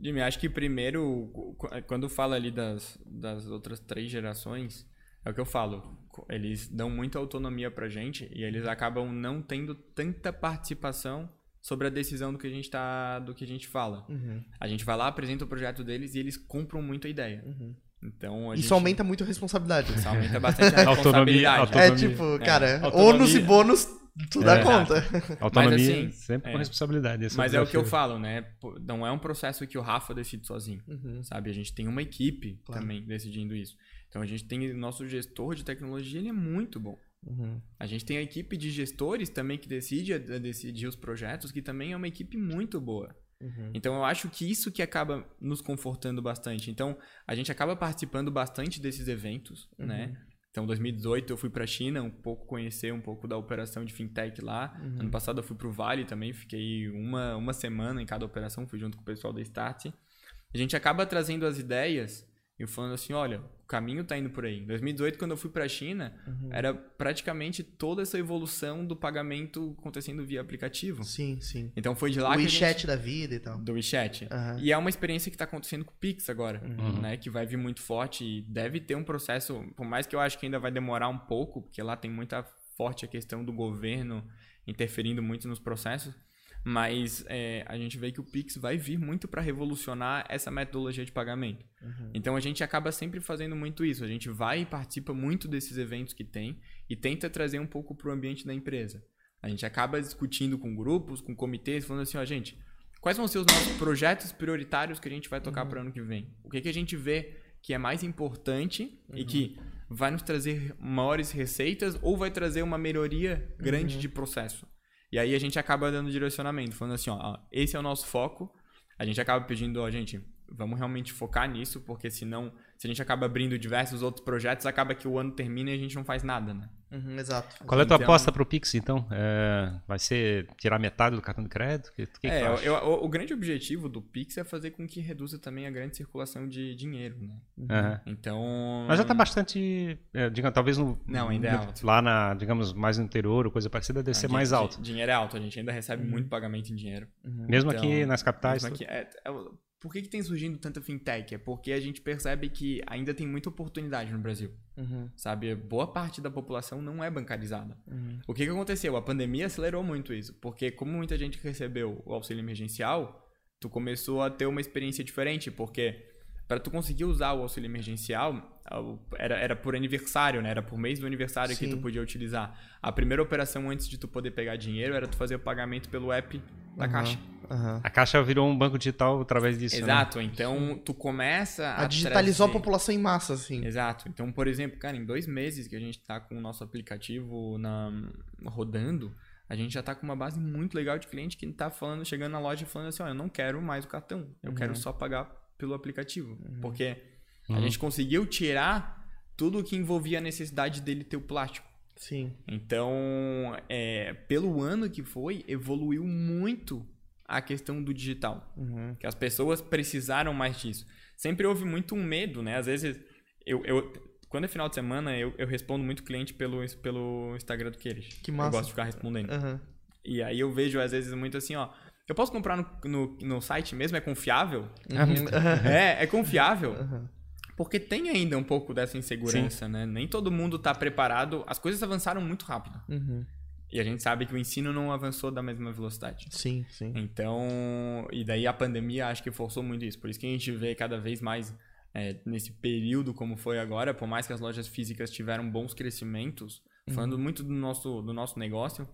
Jimmy, acho que primeiro, quando fala ali das, das outras três gerações, é o que eu falo. Eles dão muita autonomia pra gente e eles acabam não tendo tanta participação sobre a decisão do que a gente tá, do que a gente fala. Uhum. A gente vai lá, apresenta o projeto deles e eles compram muito a ideia. Uhum. Então, Isso gente... aumenta muito a responsabilidade. Isso aumenta bastante a responsabilidade. autonomia, autonomia. É tipo, cara, é. ônus e bônus, tu dá é. conta. Autonomia mas, assim, sempre é. com responsabilidade. Mas é o que eu falo, né? Não é um processo que o Rafa decide sozinho, uhum. sabe? A gente tem uma equipe claro. também decidindo isso. Então, a gente tem nosso gestor de tecnologia, ele é muito bom. Uhum. A gente tem a equipe de gestores também que decide decidir os projetos, que também é uma equipe muito boa. Uhum. Então eu acho que isso que acaba nos confortando bastante. Então a gente acaba participando bastante desses eventos, uhum. né? Então, 2018 eu fui para a China, um pouco conhecer um pouco da operação de fintech lá. Uhum. Ano passado eu fui para o Vale também, fiquei uma, uma semana em cada operação, fui junto com o pessoal da Start. A gente acaba trazendo as ideias e falando assim, olha, caminho tá indo por aí. Em 2018, quando eu fui para a China, uhum. era praticamente toda essa evolução do pagamento acontecendo via aplicativo. Sim, sim. Então foi de lá o que WeChat gente... da vida e tal. Do WeChat. Uhum. E é uma experiência que está acontecendo com o Pix agora, uhum. né? Que vai vir muito forte e deve ter um processo, por mais que eu acho que ainda vai demorar um pouco, porque lá tem muita forte a questão do governo interferindo muito nos processos mas é, a gente vê que o Pix vai vir muito para revolucionar essa metodologia de pagamento. Uhum. Então a gente acaba sempre fazendo muito isso. A gente vai e participa muito desses eventos que tem e tenta trazer um pouco para o ambiente da empresa. A gente acaba discutindo com grupos, com comitês, falando assim, ó, gente, quais vão ser os nossos projetos prioritários que a gente vai tocar uhum. para o ano que vem? O que, que a gente vê que é mais importante uhum. e que vai nos trazer maiores receitas ou vai trazer uma melhoria grande uhum. de processo? E aí a gente acaba dando direcionamento, falando assim, ó, esse é o nosso foco. A gente acaba pedindo, ó, gente, vamos realmente focar nisso, porque senão, se a gente acaba abrindo diversos outros projetos, acaba que o ano termina e a gente não faz nada, né? Uhum, exato. Qual é a tua então, aposta para o Pix, então? É, vai ser tirar metade do cartão de crédito? Que, que é, que eu, o, o, grande objetivo do Pix é fazer com que reduza também a grande circulação de dinheiro, né? Uhum. Então... Mas já está bastante, é, digamos, talvez no... Não, ainda é alto. Lá, na, digamos, mais no interior, coisa parecida, deve ser mais alto. Dinheiro é alto, a gente ainda recebe uhum. muito pagamento em dinheiro. Uhum. Mesmo então, aqui nas capitais? Mesmo aqui, é, é por que, que tem surgindo tanta fintech? É porque a gente percebe que ainda tem muita oportunidade no Brasil. Uhum. Sabe? Boa parte da população não é bancarizada. Uhum. O que, que aconteceu? A pandemia acelerou muito isso. Porque como muita gente recebeu o auxílio emergencial, tu começou a ter uma experiência diferente. Porque para tu conseguir usar o auxílio emergencial, era, era por aniversário, né? Era por mês do aniversário Sim. que tu podia utilizar. A primeira operação antes de tu poder pegar dinheiro era tu fazer o pagamento pelo app da uhum. Caixa. Uhum. A Caixa virou um banco digital através disso. Né? Exato. Né? Então, tu começa a. a digitalizou trazer... a população em massa, assim. Exato. Então, por exemplo, cara, em dois meses que a gente está com o nosso aplicativo na... rodando, a gente já está com uma base muito legal de cliente que está falando, chegando na loja e falando assim: ó, eu não quero mais o cartão, eu uhum. quero só pagar pelo aplicativo. Uhum. Porque a uhum. gente conseguiu tirar tudo o que envolvia a necessidade dele ter o plástico. Sim. Então, é, pelo ano que foi, evoluiu muito a questão do digital. Uhum. Que as pessoas precisaram mais disso. Sempre houve muito um medo, né? Às vezes, eu, eu quando é final de semana, eu, eu respondo muito cliente pelo, pelo Instagram do Queires. Que massa. Eu gosto de ficar respondendo. Uhum. E aí eu vejo, às vezes, muito assim, ó. Eu posso comprar no, no, no site mesmo? É confiável? Uhum. é, é confiável. Uhum. Porque tem ainda um pouco dessa insegurança, Sim. né? Nem todo mundo está preparado. As coisas avançaram muito rápido. Uhum. E a gente sabe que o ensino não avançou da mesma velocidade. Sim, sim. Então, e daí a pandemia acho que forçou muito isso. Por isso que a gente vê cada vez mais é, nesse período como foi agora, por mais que as lojas físicas tiveram bons crescimentos, uhum. falando muito do nosso, do nosso negócio,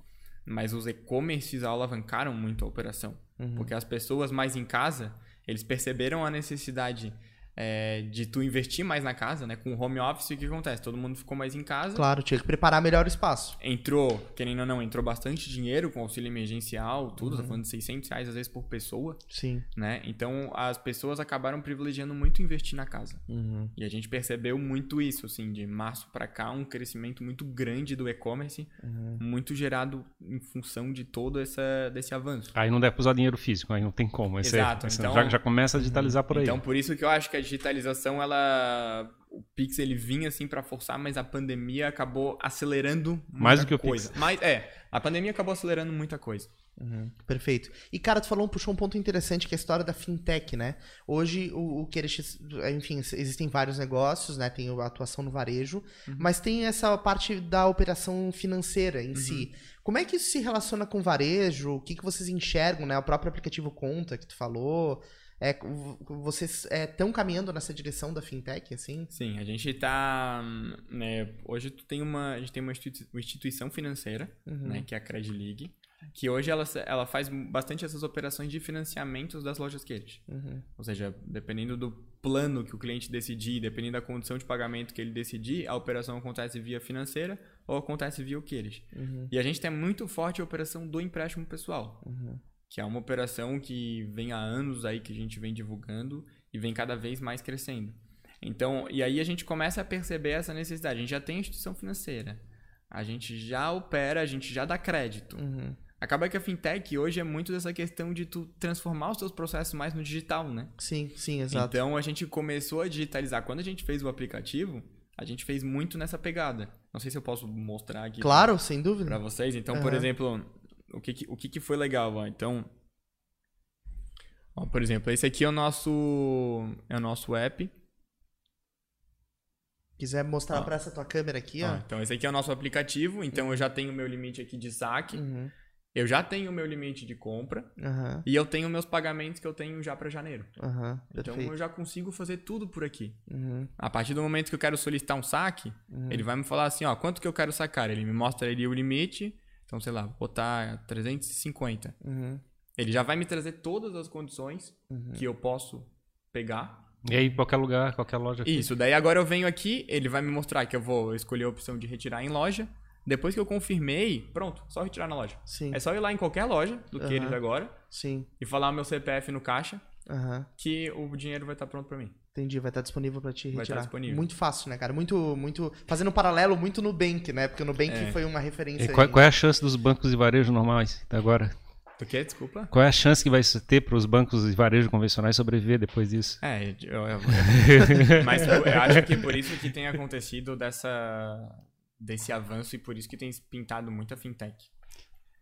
mas os e-commerces alavancaram muito a operação. Uhum. Porque as pessoas mais em casa, eles perceberam a necessidade é, de tu investir mais na casa, né? Com o home office, o que acontece? Todo mundo ficou mais em casa. Claro, tinha que preparar melhor o espaço. Entrou, querendo ou não, entrou bastante dinheiro com auxílio emergencial, tudo, tá uhum. tá falando de 600 reais às vezes por pessoa. Sim. Né? Então, as pessoas acabaram privilegiando muito investir na casa. Uhum. E a gente percebeu muito isso, assim, de março para cá, um crescimento muito grande do e-commerce, uhum. muito gerado em função de todo essa, desse avanço. Aí não deve usar dinheiro físico, aí não tem como. Esse Exato. É, então, já, já começa a digitalizar por aí. Então, por isso que eu acho que a digitalização, ela o Pix ele vinha assim para forçar, mas a pandemia acabou acelerando mais do que coisa. o Pix. Mas é, a pandemia acabou acelerando muita coisa. Uhum, perfeito. E cara, tu falou, puxou um ponto interessante que é a história da fintech, né? Hoje o, o Querex, enfim, existem vários negócios, né? Tem a atuação no varejo, uhum. mas tem essa parte da operação financeira em uhum. si. Como é que isso se relaciona com o varejo? O que, que vocês enxergam, né? O próprio aplicativo Conta que tu falou. É, vocês estão é, caminhando nessa direção da fintech, assim? Sim, a gente está. Né, hoje tu tem uma, a gente tem uma instituição financeira, uhum. né, que é a Credit League, que hoje ela, ela faz bastante essas operações de financiamentos das lojas Queires. Uhum. Ou seja, dependendo do plano que o cliente decidir, dependendo da condição de pagamento que ele decidir, a operação acontece via financeira ou acontece via o Queires. Uhum. E a gente tem muito forte a operação do empréstimo pessoal. Uhum que é uma operação que vem há anos aí que a gente vem divulgando e vem cada vez mais crescendo. Então, e aí a gente começa a perceber essa necessidade. A gente já tem instituição financeira, a gente já opera, a gente já dá crédito. Uhum. Acaba que a fintech hoje é muito dessa questão de tu transformar os teus processos mais no digital, né? Sim, sim, exato. Então a gente começou a digitalizar. Quando a gente fez o aplicativo, a gente fez muito nessa pegada. Não sei se eu posso mostrar aqui. Claro, pra, sem dúvida. Para vocês. Então, uhum. por exemplo, o que, o que, que foi legal, ó. Então, ó, por exemplo, esse aqui é o nosso é o nosso app. Quiser mostrar para essa tua câmera aqui, ó. ó. Então, esse aqui é o nosso aplicativo. Então, eu já tenho o meu limite aqui de saque. Uhum. Eu já tenho o meu limite de compra. Uhum. E eu tenho meus pagamentos que eu tenho já para janeiro. Uhum. Então, eu já consigo fazer tudo por aqui. Uhum. A partir do momento que eu quero solicitar um saque, uhum. ele vai me falar assim, ó, quanto que eu quero sacar? Ele me mostra ali o limite então, sei lá, botar 350. Uhum. Ele já vai me trazer todas as condições uhum. que eu posso pegar. E aí, qualquer lugar, qualquer loja. Aqui. Isso, daí agora eu venho aqui, ele vai me mostrar que eu vou escolher a opção de retirar em loja. Depois que eu confirmei, pronto, só retirar na loja. Sim. É só ir lá em qualquer loja do que eles agora. Sim. E falar o meu CPF no caixa. uhum. que o dinheiro vai estar pronto para mim. Entendi, vai estar tá disponível para te retirar. Vai estar disponível. Muito fácil, né, cara? Muito, muito. Fazendo um paralelo muito no Bank, né? Porque o Nubank é. foi uma referência. E qual, qual, é a chance dos bancos de varejo normais agora? Do que? Desculpa. Qual é a chance que vai ter para os bancos de varejo convencionais sobreviver depois disso? É, eu, eu, eu, mas eu, acho que por isso que tem acontecido dessa, desse avanço e por isso que tem pintado muita fintech.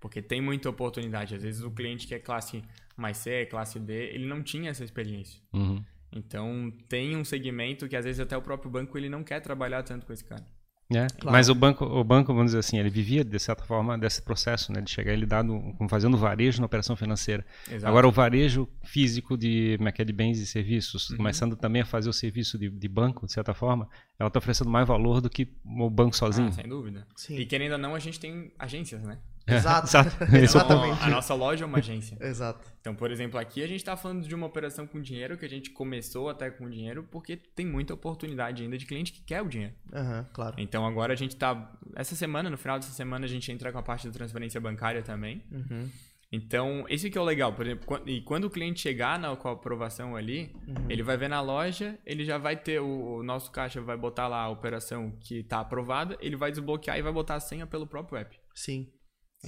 Porque tem muita oportunidade. Às vezes o cliente que é classe mais C, classe D, ele não tinha essa experiência. Uhum. Então tem um segmento que às vezes até o próprio banco ele não quer trabalhar tanto com esse cara. É, claro. Mas o banco, o banco, vamos dizer assim, ele vivia de certa forma desse processo, né, de chegar ele dado, fazendo varejo na operação financeira. Exato. Agora o varejo físico de, é é, de bens e serviços, uhum. começando também a fazer o serviço de, de banco, de certa forma, ela está oferecendo mais valor do que o banco sozinho. Ah, sem dúvida. Sim. E querendo ou não, a gente tem agências, né? Exato. Exatamente. A nossa loja é uma agência. Exato. Então, por exemplo, aqui a gente está falando de uma operação com dinheiro que a gente começou até com dinheiro porque tem muita oportunidade ainda de cliente que quer o dinheiro. Uhum, claro. Então, agora a gente está... Essa semana, no final dessa semana, a gente entra com a parte da transferência bancária também. Uhum. Então, esse que é o legal. Por exemplo, e quando o cliente chegar na, com a aprovação ali, uhum. ele vai ver na loja, ele já vai ter o, o, nosso caixa vai botar lá a operação que está aprovada, ele vai desbloquear e vai botar a senha pelo próprio app. Sim.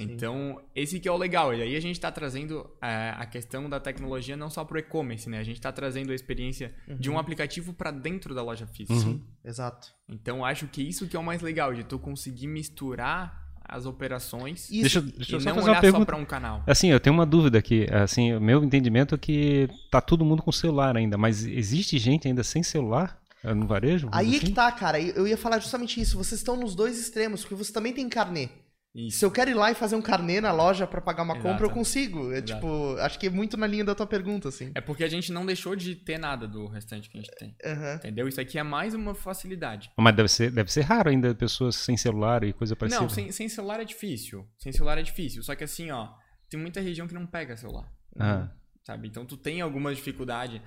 Então, esse que é o legal. E aí a gente está trazendo é, a questão da tecnologia não só para o e-commerce, né? A gente está trazendo a experiência uhum. de um uhum. aplicativo para dentro da loja física. Uhum. Exato. Então, acho que isso que é o mais legal, de tu conseguir misturar as operações isso, deixa, deixa e não fazer olhar só para um canal. Assim, eu tenho uma dúvida aqui. Assim, o meu entendimento é que tá todo mundo com celular ainda, mas existe gente ainda sem celular? É, no varejo? Aí assim? é que tá, cara. Eu ia falar justamente isso. Vocês estão nos dois extremos, porque você também tem carnê. Isso. Se eu quero ir lá e fazer um carnê na loja para pagar uma Exato. compra, eu consigo. É Exato. tipo, acho que é muito na linha da tua pergunta, assim. É porque a gente não deixou de ter nada do restante que a gente tem. Uhum. Entendeu? Isso aqui é mais uma facilidade. Mas deve ser, deve ser raro ainda pessoas sem celular e coisa parecida. Não, sem, sem celular é difícil. Sem celular é difícil. Só que assim, ó, tem muita região que não pega celular. Uhum. Sabe? Então tu tem alguma dificuldade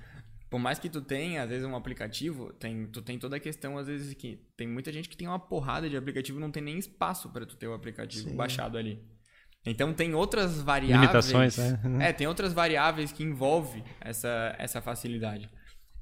por mais que tu tenha, às vezes, um aplicativo, tem, tu tem toda a questão, às vezes, que tem muita gente que tem uma porrada de aplicativo não tem nem espaço para tu ter o aplicativo Sim. baixado ali. Então tem outras variáveis. Limitações, né? É, tem outras variáveis que envolve essa, essa facilidade.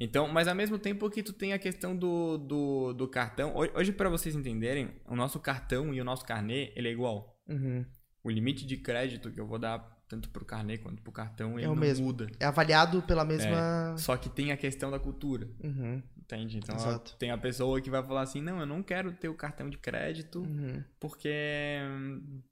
Então, mas ao mesmo tempo que tu tem a questão do, do, do cartão. Hoje, para vocês entenderem, o nosso cartão e o nosso carnê, ele é igual. Uhum. O limite de crédito que eu vou dar tanto pro carnê quanto pro cartão, ele é o não mesmo. muda. É avaliado pela mesma. É, só que tem a questão da cultura. Uhum. Entende? Então Exato. tem a pessoa que vai falar assim: não, eu não quero ter o cartão de crédito uhum. porque.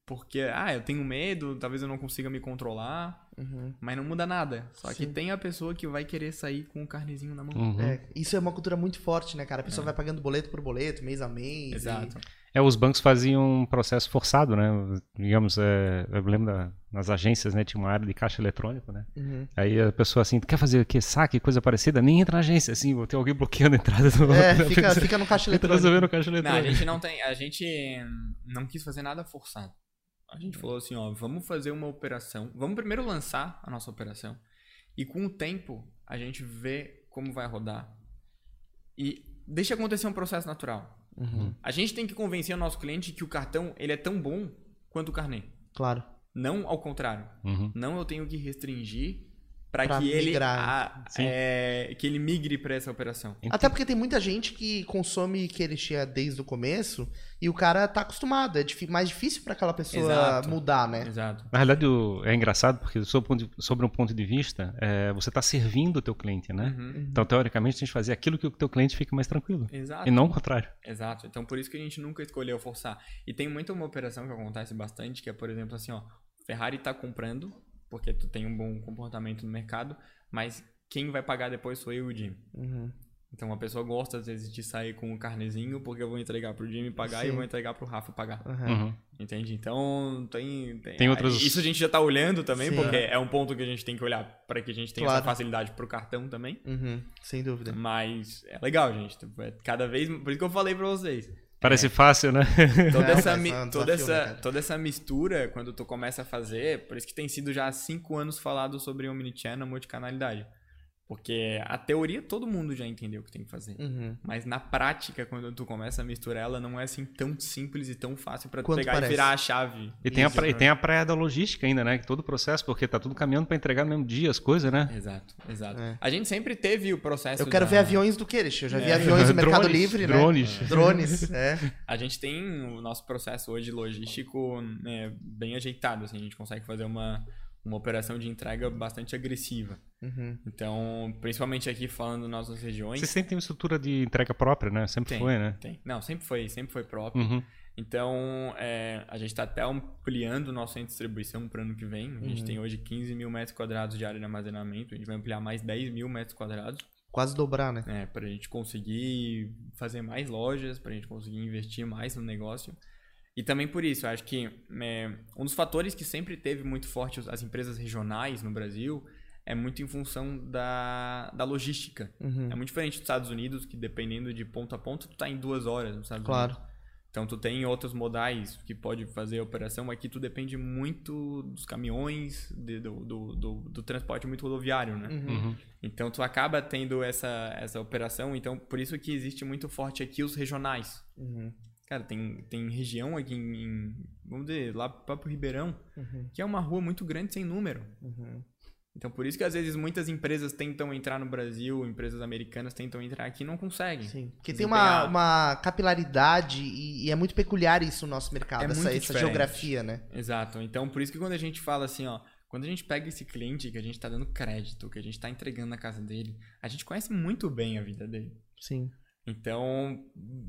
Porque, ah, eu tenho medo, talvez eu não consiga me controlar. Uhum. Mas não muda nada. Só Sim. que tem a pessoa que vai querer sair com o carnezinho na mão. Uhum. É, isso é uma cultura muito forte, né, cara? A pessoa é. vai pagando boleto por boleto, mês a mês. Exato. E... É, os bancos faziam um processo forçado, né? Digamos, é, eu lembro da, nas agências, né? Tinha uma área de caixa eletrônico, né? Uhum. Aí a pessoa assim, quer fazer o quê? Saque, coisa parecida? Nem entra na agência, assim, vou ter alguém bloqueando a entrada do... É, fica, fica no caixa eletrônico. Resolver no caixa eletrônico. Não, a gente não tem, a gente não quis fazer nada forçado. A gente falou assim, ó, vamos fazer uma operação, vamos primeiro lançar a nossa operação e com o tempo a gente vê como vai rodar e deixa acontecer um processo natural. Uhum. A gente tem que convencer o nosso cliente que o cartão ele é tão bom quanto o carnê. Claro. Não ao contrário. Uhum. Não eu tenho que restringir para que ele a, é, que ele migre para essa operação. Até porque tem muita gente que consome que ele tinha desde o começo e o cara tá acostumado. É mais difícil para aquela pessoa Exato. mudar, né? Exato. Na realidade é engraçado porque sobre um ponto de vista é, você está servindo o teu cliente, né? Uhum. Então teoricamente a gente fazer aquilo que o teu cliente fique mais tranquilo. Exato. E não o contrário. Exato. Então por isso que a gente nunca escolheu forçar. E tem muita uma operação que acontece bastante que é por exemplo assim, ó, Ferrari está comprando porque tu tem um bom comportamento no mercado, mas quem vai pagar depois sou eu e o Jimmy. Uhum. Então a pessoa gosta às vezes de sair com o carnezinho porque eu vou entregar pro Jimmy pagar Sim. e eu vou entregar pro Rafa pagar. Uhum. Entende? Então tem, tem, tem outros... Isso a gente já tá olhando também, Sim. porque é um ponto que a gente tem que olhar para que a gente tenha claro. essa facilidade pro cartão também. Uhum. Sem dúvida. Mas é legal, gente. É cada vez. Por isso que eu falei pra vocês. Parece é. fácil, né? Toda, essa, é um toda, essa, né, toda essa mistura, quando tu começa a fazer, por isso que tem sido já há cinco anos falado sobre Omnichannel, multicanalidade. Porque a teoria todo mundo já entendeu o que tem que fazer. Uhum. Mas na prática, quando tu começa a misturar, ela não é assim tão simples e tão fácil para Quanto pegar parece. e virar a chave. E tem, a, pra- e tem a praia da logística ainda, né? Todo o processo, porque tá tudo caminhando para entregar no mesmo dia as coisas, né? Exato, exato. É. A gente sempre teve o processo. Eu quero da- ver aviões do Queires. Eu já vi É. aviões no Mercado Drones, Livre, né? drones. Drones, é. A gente tem o nosso processo hoje logístico né, bem ajeitado. Assim, a gente consegue fazer uma, uma operação de entrega bastante agressiva. Uhum. Então, principalmente aqui falando das nossas regiões. Vocês sempre têm uma estrutura de entrega própria, né? Sempre Tem, foi, né? tem. Não, sempre foi, sempre foi próprio. Uhum. Então, é, a gente está até ampliando o nosso centro de distribuição para o ano que vem. A gente Uhum. tem hoje 15 mil metros quadrados de área de armazenamento. A gente vai ampliar mais 10 mil metros quadrados Quase dobrar, né? né, para a gente conseguir fazer mais lojas, para a gente conseguir investir mais no negócio. E também por isso, eu acho que é, um dos fatores que sempre teve muito forte as empresas regionais no Brasil é muito em função da, da logística. Uhum. É muito diferente dos Estados Unidos, que dependendo de ponto a ponto, tu tá em duas horas nos Estados Claro. Unidos. Então tu tem outros modais que pode fazer a operação. Aqui tu depende muito dos caminhões, de- do, do, do, do transporte muito rodoviário, né? Uhum. Uhum. Então tu acaba tendo essa, essa operação. Então por isso que existe muito forte aqui os regionais. Uhum. Cara, tem, tem região aqui em, em- vamos dizer, lá para pro Ribeirão, Uhum. que é uma rua muito grande sem número. Uhum. Então por isso que às vezes muitas empresas tentam entrar no Brasil, empresas americanas tentam entrar aqui e não conseguem. Sim. Porque tem uma, uma capilaridade e, e é muito peculiar isso no nosso mercado, É essa, essa geografia, né? Exato. Então, por isso que quando a gente fala assim, ó, quando a gente pega esse cliente que a gente tá dando crédito, que a gente tá entregando na casa dele, a gente conhece muito bem a vida dele. Sim. Então,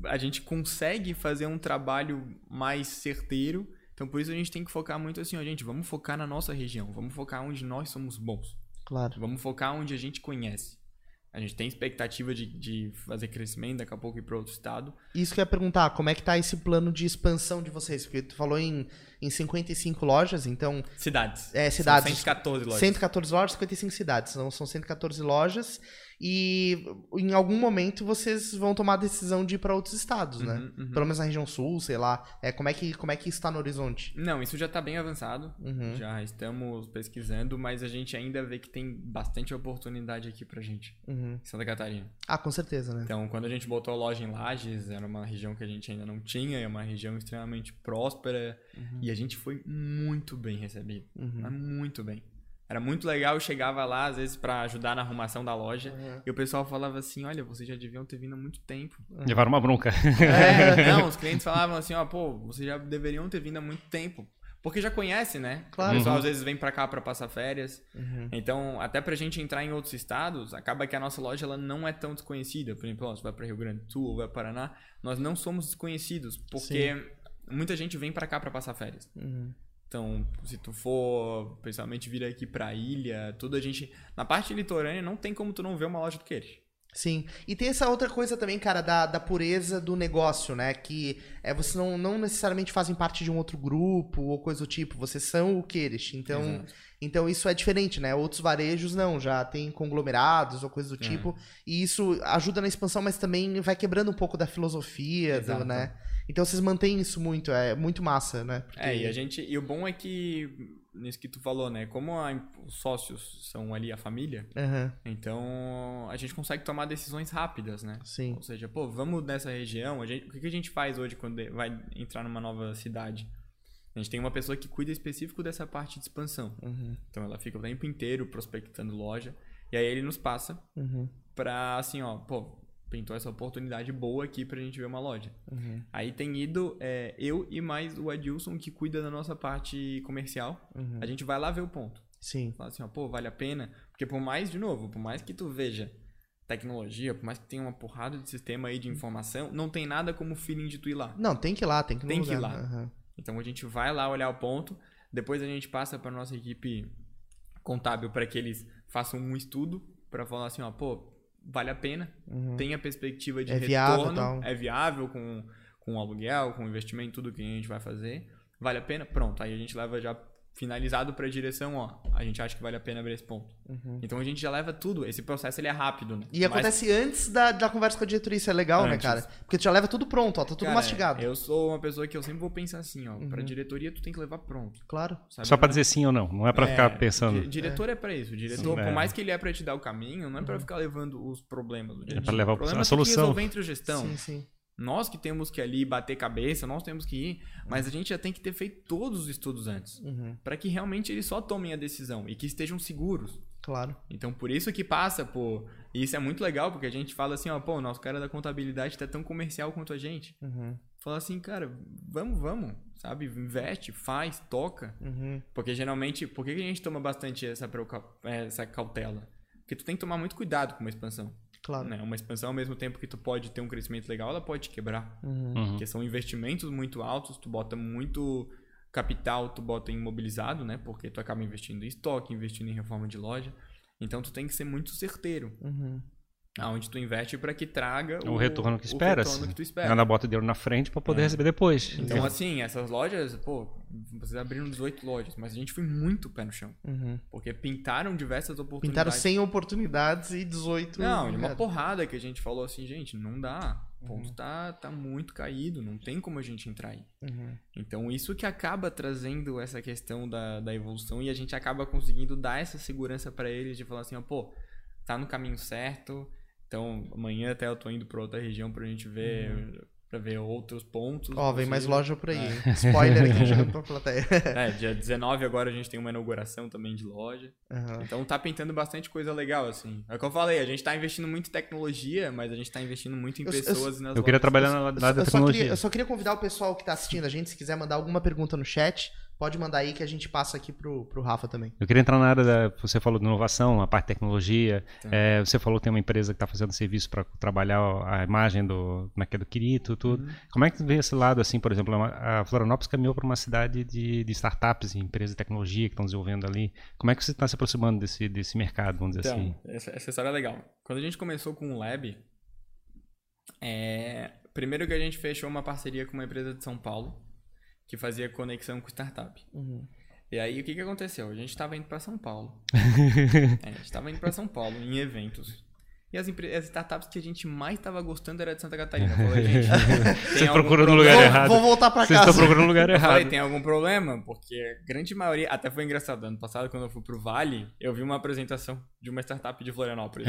a gente consegue fazer um trabalho mais certeiro. Então, por isso a gente tem que focar muito assim, ó, gente, vamos focar na nossa região, vamos focar onde nós somos bons, Claro. vamos focar onde a gente conhece. A gente tem expectativa de, de fazer crescimento, daqui a pouco ir para outro estado. Isso que eu ia perguntar, como é que tá esse plano de expansão de vocês? Porque tu falou em, em 55 lojas, então Cidades. É, cidades. São 114 lojas. 114 lojas, 55 cidades. Então são 114 lojas. E em algum momento vocês vão tomar a decisão de ir para outros estados, né? Uhum, uhum. Pelo menos na região sul, sei lá. É, como, é que, como é que está no horizonte? Não, isso já está bem avançado. Uhum. Já estamos pesquisando, mas a gente ainda vê que tem bastante oportunidade aqui pra gente, Uhum. em Santa Catarina. Ah, com certeza, né? Então, quando a gente botou a loja em Lages, era uma região que a gente ainda não tinha, é uma região extremamente próspera, e a gente foi muito bem recebido. Uhum. Muito bem. Era muito legal, eu chegava lá, às vezes, pra ajudar na arrumação da loja, Uhum. e o pessoal falava assim, olha, vocês já deviam ter vindo há muito tempo. Levaram uma bronca. É, não, os clientes falavam assim, ó, pô, vocês já deveriam ter vindo há muito tempo. Porque já conhece, né? Claro. O pessoal Uhum. às vezes vem pra cá pra passar férias. Uhum. Então, até pra gente entrar em outros estados, acaba que a nossa loja ela não é tão desconhecida. Por exemplo, ó, você vai pra Rio Grande do Sul ou vai para Paraná, nós não somos desconhecidos, porque muita gente vem pra cá pra passar férias. Uhum. Então, se tu for, principalmente vir aqui pra ilha, tudo a gente. Na parte litorânea não tem como tu não ver uma loja do Queires. Sim. E tem essa outra coisa também, cara, da, da pureza do negócio, né? Que é, vocês não, não necessariamente fazem parte de um outro grupo ou coisa do tipo. Vocês são o Queires. Então, Exato. Então isso é diferente, né? Outros varejos não, já tem conglomerados ou coisa do É. tipo. E isso ajuda na expansão, mas também vai quebrando um pouco da filosofia, do, né? Então vocês mantêm isso muito, é muito massa, né? Porque- É, e a gente. E o bom é que, nisso que tu falou, né? Como a- os sócios são ali a família, Aham, então a gente consegue tomar decisões rápidas, né? sim. Ou seja, pô, vamos nessa região. Gente, o que que a gente faz hoje quando vai entrar numa nova cidade? A gente tem uma pessoa que cuida específico dessa parte de expansão. Uhum, Então ela fica o tempo inteiro prospectando loja. E aí ele nos passa uhum, pra assim, ó, pô, pintou essa oportunidade boa aqui pra gente ver uma loja. uhum, Aí tem ido é, eu e mais o Adilson que cuida da nossa parte comercial. uhum. A gente vai lá ver o ponto. Sim. Fala assim, ó, pô, vale a pena. Porque por mais, de novo, por mais que tu veja tecnologia, por mais que tenha uma porrada de sistema aí de informação, não tem nada como o feeling de tu ir lá. Não, tem que ir lá, tem que ir Tem que ir lá. Aham, Então a gente vai lá olhar o ponto, depois a gente passa para nossa equipe contábil para que eles façam um estudo para falar assim, ó, pô, vale a pena, uhum. tem a perspectiva de É retorno, viável, é viável com com aluguel, com investimento, tudo que a gente vai fazer, vale a pena, pronto. Aí a gente leva já finalizado para a direção, ó, a gente acha que vale a pena abrir esse ponto. Uhum. Então a gente já leva tudo. Esse processo ele é rápido, né? E Mas... acontece antes da, da conversa com a diretoria, isso é legal, né, antes. né, cara? Porque tu já leva tudo pronto, ó, tá tudo cara, mastigado. Eu sou uma pessoa que eu sempre vou pensar assim, ó, uhum. pra diretoria tu tem que levar pronto. Claro. Sabe? Só para dizer sim ou não, não é para é, ficar pensando. Diretor é, é para isso. O diretor, sim, por é. mais que ele é para te dar o caminho, não é para uhum. ficar levando os problemas. É para levar o a solução. resolver entre a gestão. Sim, sim. Nós que temos que ali bater cabeça, nós temos que ir, mas a gente já tem que ter feito todos os estudos antes, uhum. para que realmente eles só tomem a decisão e que estejam seguros. Claro. Então por isso que passa por e isso é muito legal porque a gente fala assim, ó, pô, nosso cara da contabilidade tá tão comercial quanto a gente. Uhum. Fala assim, cara, vamos, vamos, sabe? Investe, faz, toca. Uhum. Porque geralmente, por que a gente toma bastante essa, essa cautela? Porque tu tem que tomar muito cuidado com uma expansão. Claro. Né? Uma expansão, ao mesmo tempo que tu pode ter um crescimento legal, ela pode te quebrar. Uhum. uhum. Porque são investimentos muito altos, tu bota muito capital, tu bota imobilizado, né? Porque tu acaba investindo em estoque, investindo em reforma de loja. Então tu tem que ser muito certeiro. Uhum aonde tu investe para que traga o, o retorno que espera. O que tu espera. Ela bota dinheiro na frente para poder é. receber depois. Então, assim, essas lojas, pô, vocês abriram 18 lojas, mas a gente foi muito pé no chão. Uhum. Porque pintaram diversas oportunidades. Pintaram 100 oportunidades e 18. Não, uma porrada que a gente falou assim, gente, não dá. O ponto uhum. tá, tá muito caído, não tem como a gente entrar aí. Uhum. Então, isso que acaba trazendo essa questão da, da evolução e a gente acaba conseguindo dar essa segurança para eles de falar assim, ó, pô, tá no caminho certo, então, amanhã até eu tô indo para outra região pra gente ver, uhum. pra ver outros pontos. Ó, oh, vem mais loja por aí. É. Spoiler aqui já pra plateia. É, dia 19 agora a gente tem uma inauguração também de loja. Uhum. Então tá pintando bastante coisa legal, assim. É o que eu falei, a gente tá investindo muito em tecnologia, mas a gente tá investindo muito em eu, pessoas eu, e nas Eu queria trabalhar na, na eu, tecnologia. Só queria, eu só queria convidar o pessoal que tá assistindo a gente, se quiser mandar alguma pergunta no chat, Pode mandar aí que a gente passa aqui pro, pro Rafa também. Eu queria entrar na área da. Você falou de inovação, a parte de tecnologia. É, você falou que tem uma empresa que está fazendo serviço para trabalhar a imagem do. Como é que é do Quirito, tudo. Uhum. Como é que vê esse lado, assim, por exemplo, a Florianópolis caminhou para uma cidade de, de startups, empresas de tecnologia que estão desenvolvendo ali. Como é que você está se aproximando desse, desse mercado, vamos dizer então, assim? Essa, essa história é legal. Quando a gente começou com o Lab, é, primeiro que a gente fechou uma parceria com uma empresa de São Paulo que fazia conexão com startup. Uhum. E aí, o que, que aconteceu? A gente estava indo para São Paulo. é, a gente estava indo para São Paulo em eventos. E as, as, startups que a gente mais estava gostando era de Santa Catarina. falei, gente, Você procurou no lugar errado. Vou voltar para casa. Vocês estão procurando no lugar eu errado. Falei, tem algum problema? Porque a grande maioria... Até foi engraçado. Ano passado, quando eu fui pro Vale, eu vi uma apresentação de uma startup de Florianópolis.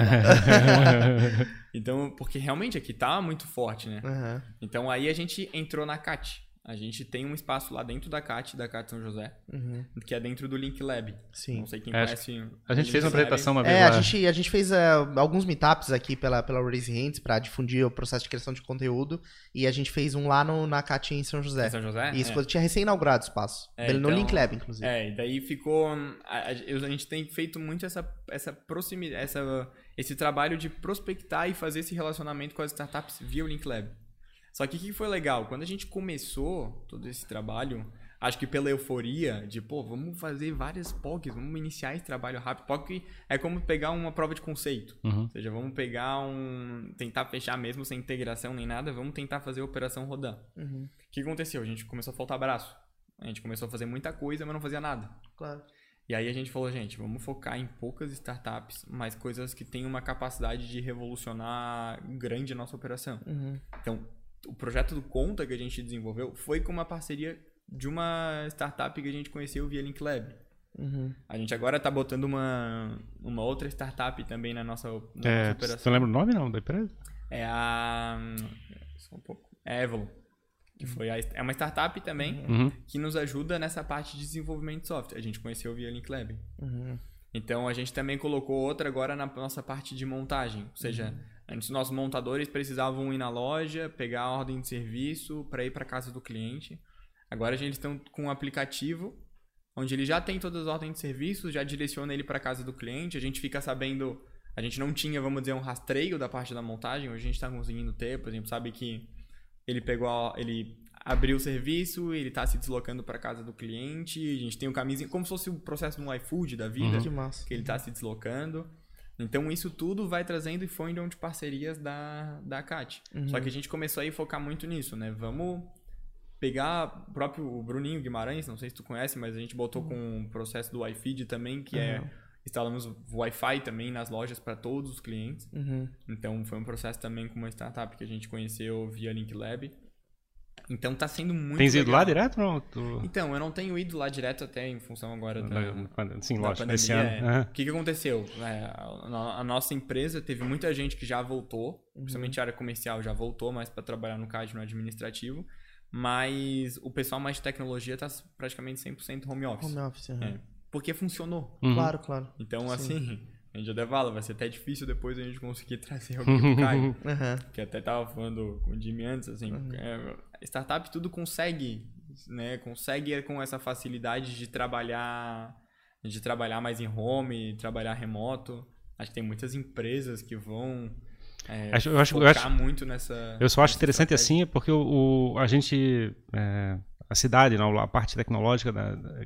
então, porque realmente aqui tá muito forte, né? Uhum. Então, aí a gente entrou na CAT. A gente tem um espaço lá dentro da CAT, da CAT São José, uhum. que é dentro do Link Lab. Sim. Não sei quem é, conhece. A gente fez uma apresentação uma vez. É, lá. a gente, a gente fez uh, alguns meetups aqui pela, pela Raise Hands para difundir o processo de criação de conteúdo. E a gente fez um lá no, na CAT em São José. Em São José? Isso, é. tinha recém-inaugurado o espaço. É, no então, Link Lab, inclusive. É, e daí ficou. A, a, gente tem feito muito essa, essa proximidade, essa, esse trabalho de prospectar e fazer esse relacionamento com as startups via o Link Lab. Só que o que foi legal? Quando a gente começou todo esse trabalho, acho que pela euforia de, pô, vamos fazer várias POCs, vamos iniciar esse trabalho rápido. POC é como pegar uma prova de conceito. Uhum. Ou seja, vamos pegar um. tentar fechar mesmo sem integração nem nada, vamos tentar fazer a operação rodar. Uhum. O que aconteceu? A gente começou a faltar braço. A gente começou a fazer muita coisa, mas não fazia nada. Claro. E aí a gente falou, gente, vamos focar em poucas startups, mas coisas que tenham uma capacidade de revolucionar grande a nossa operação. Uhum. Então, o projeto do Conta que a gente desenvolveu foi com uma parceria de uma startup que a gente conheceu via Link Lab. Uhum. A gente agora está botando uma, uma outra startup também na nossa, na é, nossa operação. Você lembra o nome não da empresa? É a. Só um pouco. É Evolo. Que foi a, é uma startup também uhum. que nos ajuda nessa parte de desenvolvimento de software. A gente conheceu via Link Lab. Uhum. Então a gente também colocou outra agora na nossa parte de montagem. Ou seja, uhum. Antes, nossos montadores precisavam ir na loja, pegar a ordem de serviço para ir para casa do cliente. Agora, eles estão com um aplicativo onde ele já tem todas as ordens de serviço, já direciona ele para casa do cliente. A gente fica sabendo. A gente não tinha, vamos dizer, um rastreio da parte da montagem. Hoje a gente está conseguindo ter, por exemplo, sabe que ele pegou, a, ele abriu o serviço, ele está se deslocando para casa do cliente. A gente tem o um caminho, como se fosse o processo no iFood da vida, uhum. que, que ele está se deslocando. Então isso tudo vai trazendo e foi de parcerias da, da CAT. Uhum. Só que a gente começou a focar muito nisso, né? Vamos pegar o próprio Bruninho Guimarães, não sei se tu conhece, mas a gente botou com o processo do iFeed também, que uhum. é instalamos Wi-Fi também nas lojas para todos os clientes. Uhum. Então foi um processo também com uma startup que a gente conheceu via Link Lab. Então tá sendo muito Tens ido lá direto? Não? Tu... Então, eu não tenho ido lá direto até em função agora da, Sim, lógico, pandemia. Esse ano. É. O que, que aconteceu? É, a, a, nossa empresa teve muita gente que já voltou, uhum. principalmente a área comercial já voltou mais para trabalhar no CAD, no administrativo, mas o pessoal mais de tecnologia tá praticamente 100% home office. Home office, uhum. é. Porque funcionou. Uhum. Claro, claro. Então, Sim. assim, a gente até fala, vai ser até difícil depois a gente conseguir trazer alguém pro Caio. Uhum. Que até tava falando com o Jimmy antes, assim, uhum. é, startup tudo consegue, né? Consegue com essa facilidade de trabalhar, de trabalhar mais em home, trabalhar remoto. Acho que tem muitas empresas que vão é, acho, eu acho, focar eu acho, muito nessa. Eu só acho interessante estratégia. assim, porque o, o a gente é, a cidade, a parte tecnológica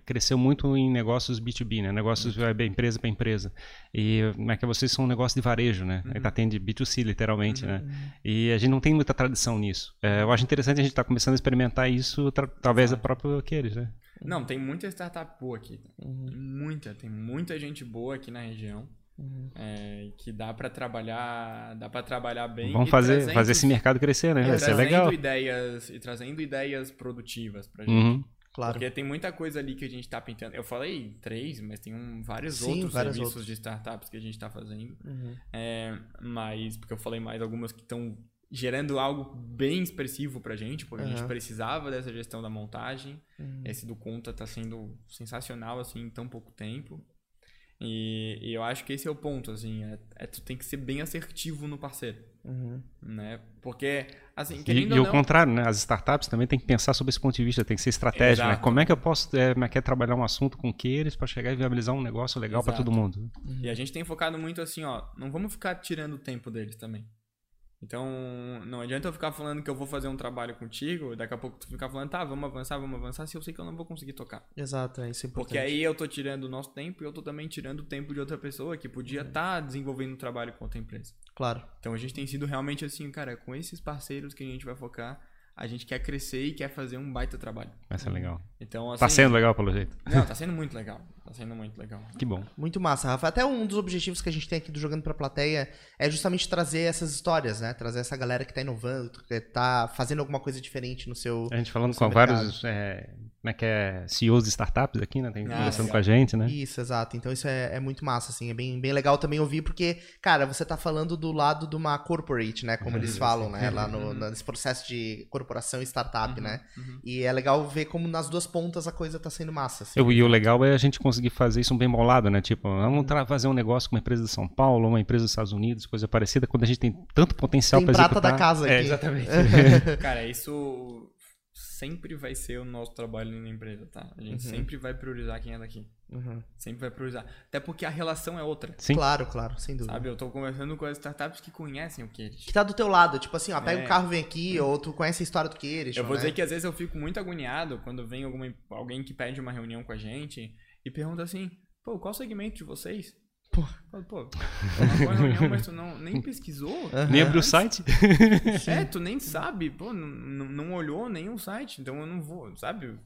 cresceu muito em negócios B2B, né? Negócios uhum. empresa para empresa. E como é que vocês são um negócio de varejo, né? Uhum. atende B2C literalmente, né? uhum. né? E a gente não tem muita tradição nisso. É, eu acho interessante a gente estar tá começando a experimentar isso através da própria Aqueles, né? Não, tem muita startup boa aqui. Uhum. Muita, tem muita gente boa aqui na região. Uhum. É, que dá para trabalhar dá para trabalhar bem vamos fazer trazendo, fazer esse mercado crescer né vai ser legal ideias e trazendo ideias produtivas para gente uhum. Claro. Porque tem muita coisa ali que a gente está pintando. Eu falei três, mas tem um, vários Sim, outros vários serviços outros. de startups que a gente está fazendo. Uhum. É, mas, porque eu falei mais algumas que estão gerando algo bem expressivo pra gente, porque uhum. a gente precisava dessa gestão da montagem. Uhum. Esse do Conta está sendo sensacional, assim, em tão pouco tempo. E, e, eu acho que esse é o ponto, assim, é, é, tu tem que ser bem assertivo no parceiro, uhum. né? Porque, assim, querendo E, e o contrário, né? As startups também tem que pensar sobre esse ponto de vista, tem que ser estratégico, né? Como é que eu posso é, é, trabalhar um assunto com que eles para chegar e viabilizar um negócio legal para todo mundo? Uhum. E a gente tem focado muito assim, ó, não vamos ficar tirando o tempo deles também. Então, não adianta eu ficar falando que eu vou fazer um trabalho contigo, daqui a pouco tu ficar falando, tá, vamos avançar, vamos avançar, se eu sei que eu não vou conseguir tocar. Exato, é isso é importante. Porque aí eu tô tirando o nosso tempo e eu tô também tirando o tempo de outra pessoa que podia estar uhum. tá desenvolvendo um trabalho com outra empresa. Claro. Então a gente tem sido realmente assim, cara, com esses parceiros que a gente vai focar a gente quer crescer e quer fazer um baita trabalho. Vai ser legal. Então, assim, tá sendo legal, pelo jeito. Não, tá sendo muito legal. Tá sendo muito legal. Que bom. Muito massa, Rafa. Até um dos objetivos que a gente tem aqui do Jogando pra Plateia é justamente trazer essas histórias, né? Trazer essa galera que tá inovando, que tá fazendo alguma coisa diferente no seu. A gente falando com mercado. vários é, como é que é, CEOs de startups aqui, né? Tem ah, conversando com a gente, né? Isso, exato. Então isso é, é, muito massa, assim. É bem, bem legal também ouvir, porque, cara, você tá falando do lado de uma corporate, né? Como eles falam, né? Lá no, nesse processo de corporação e startup, uhum, né? Uhum. E é legal ver como nas duas pontas a coisa tá sendo massa. Assim. E o legal é a gente conseguir fazer isso bem bolado, né? Tipo, vamos uhum. fazer um negócio com uma empresa de São Paulo, uma empresa dos Estados Unidos, coisa parecida, quando a gente tem tanto potencial para executar. prata da casa é, aqui. É, exatamente. Cara, isso sempre vai ser o nosso trabalho na empresa, tá? A gente uhum. sempre vai priorizar quem é daqui. Uhum. Sempre vai priorizar. Até porque a relação é outra. Sim. Claro, claro, sem dúvida. Sabe, eu tô conversando com as startups que conhecem o Queires. Que tá do teu lado, tipo assim, ó, pega o é. um carro, vem aqui, ou tu conhece a história do Queires. Eu vou né? dizer que às vezes eu fico muito agoniado quando vem alguma, alguém que pede uma reunião com a gente e pergunta assim, pô, qual o segmento de vocês? Pô, pô, reunião, mas tu não, nem pesquisou? Uhum. Nem abriu o site? É, tu nem sabe, pô, não, não olhou nenhum site, então eu não vou, sabe? Uhum.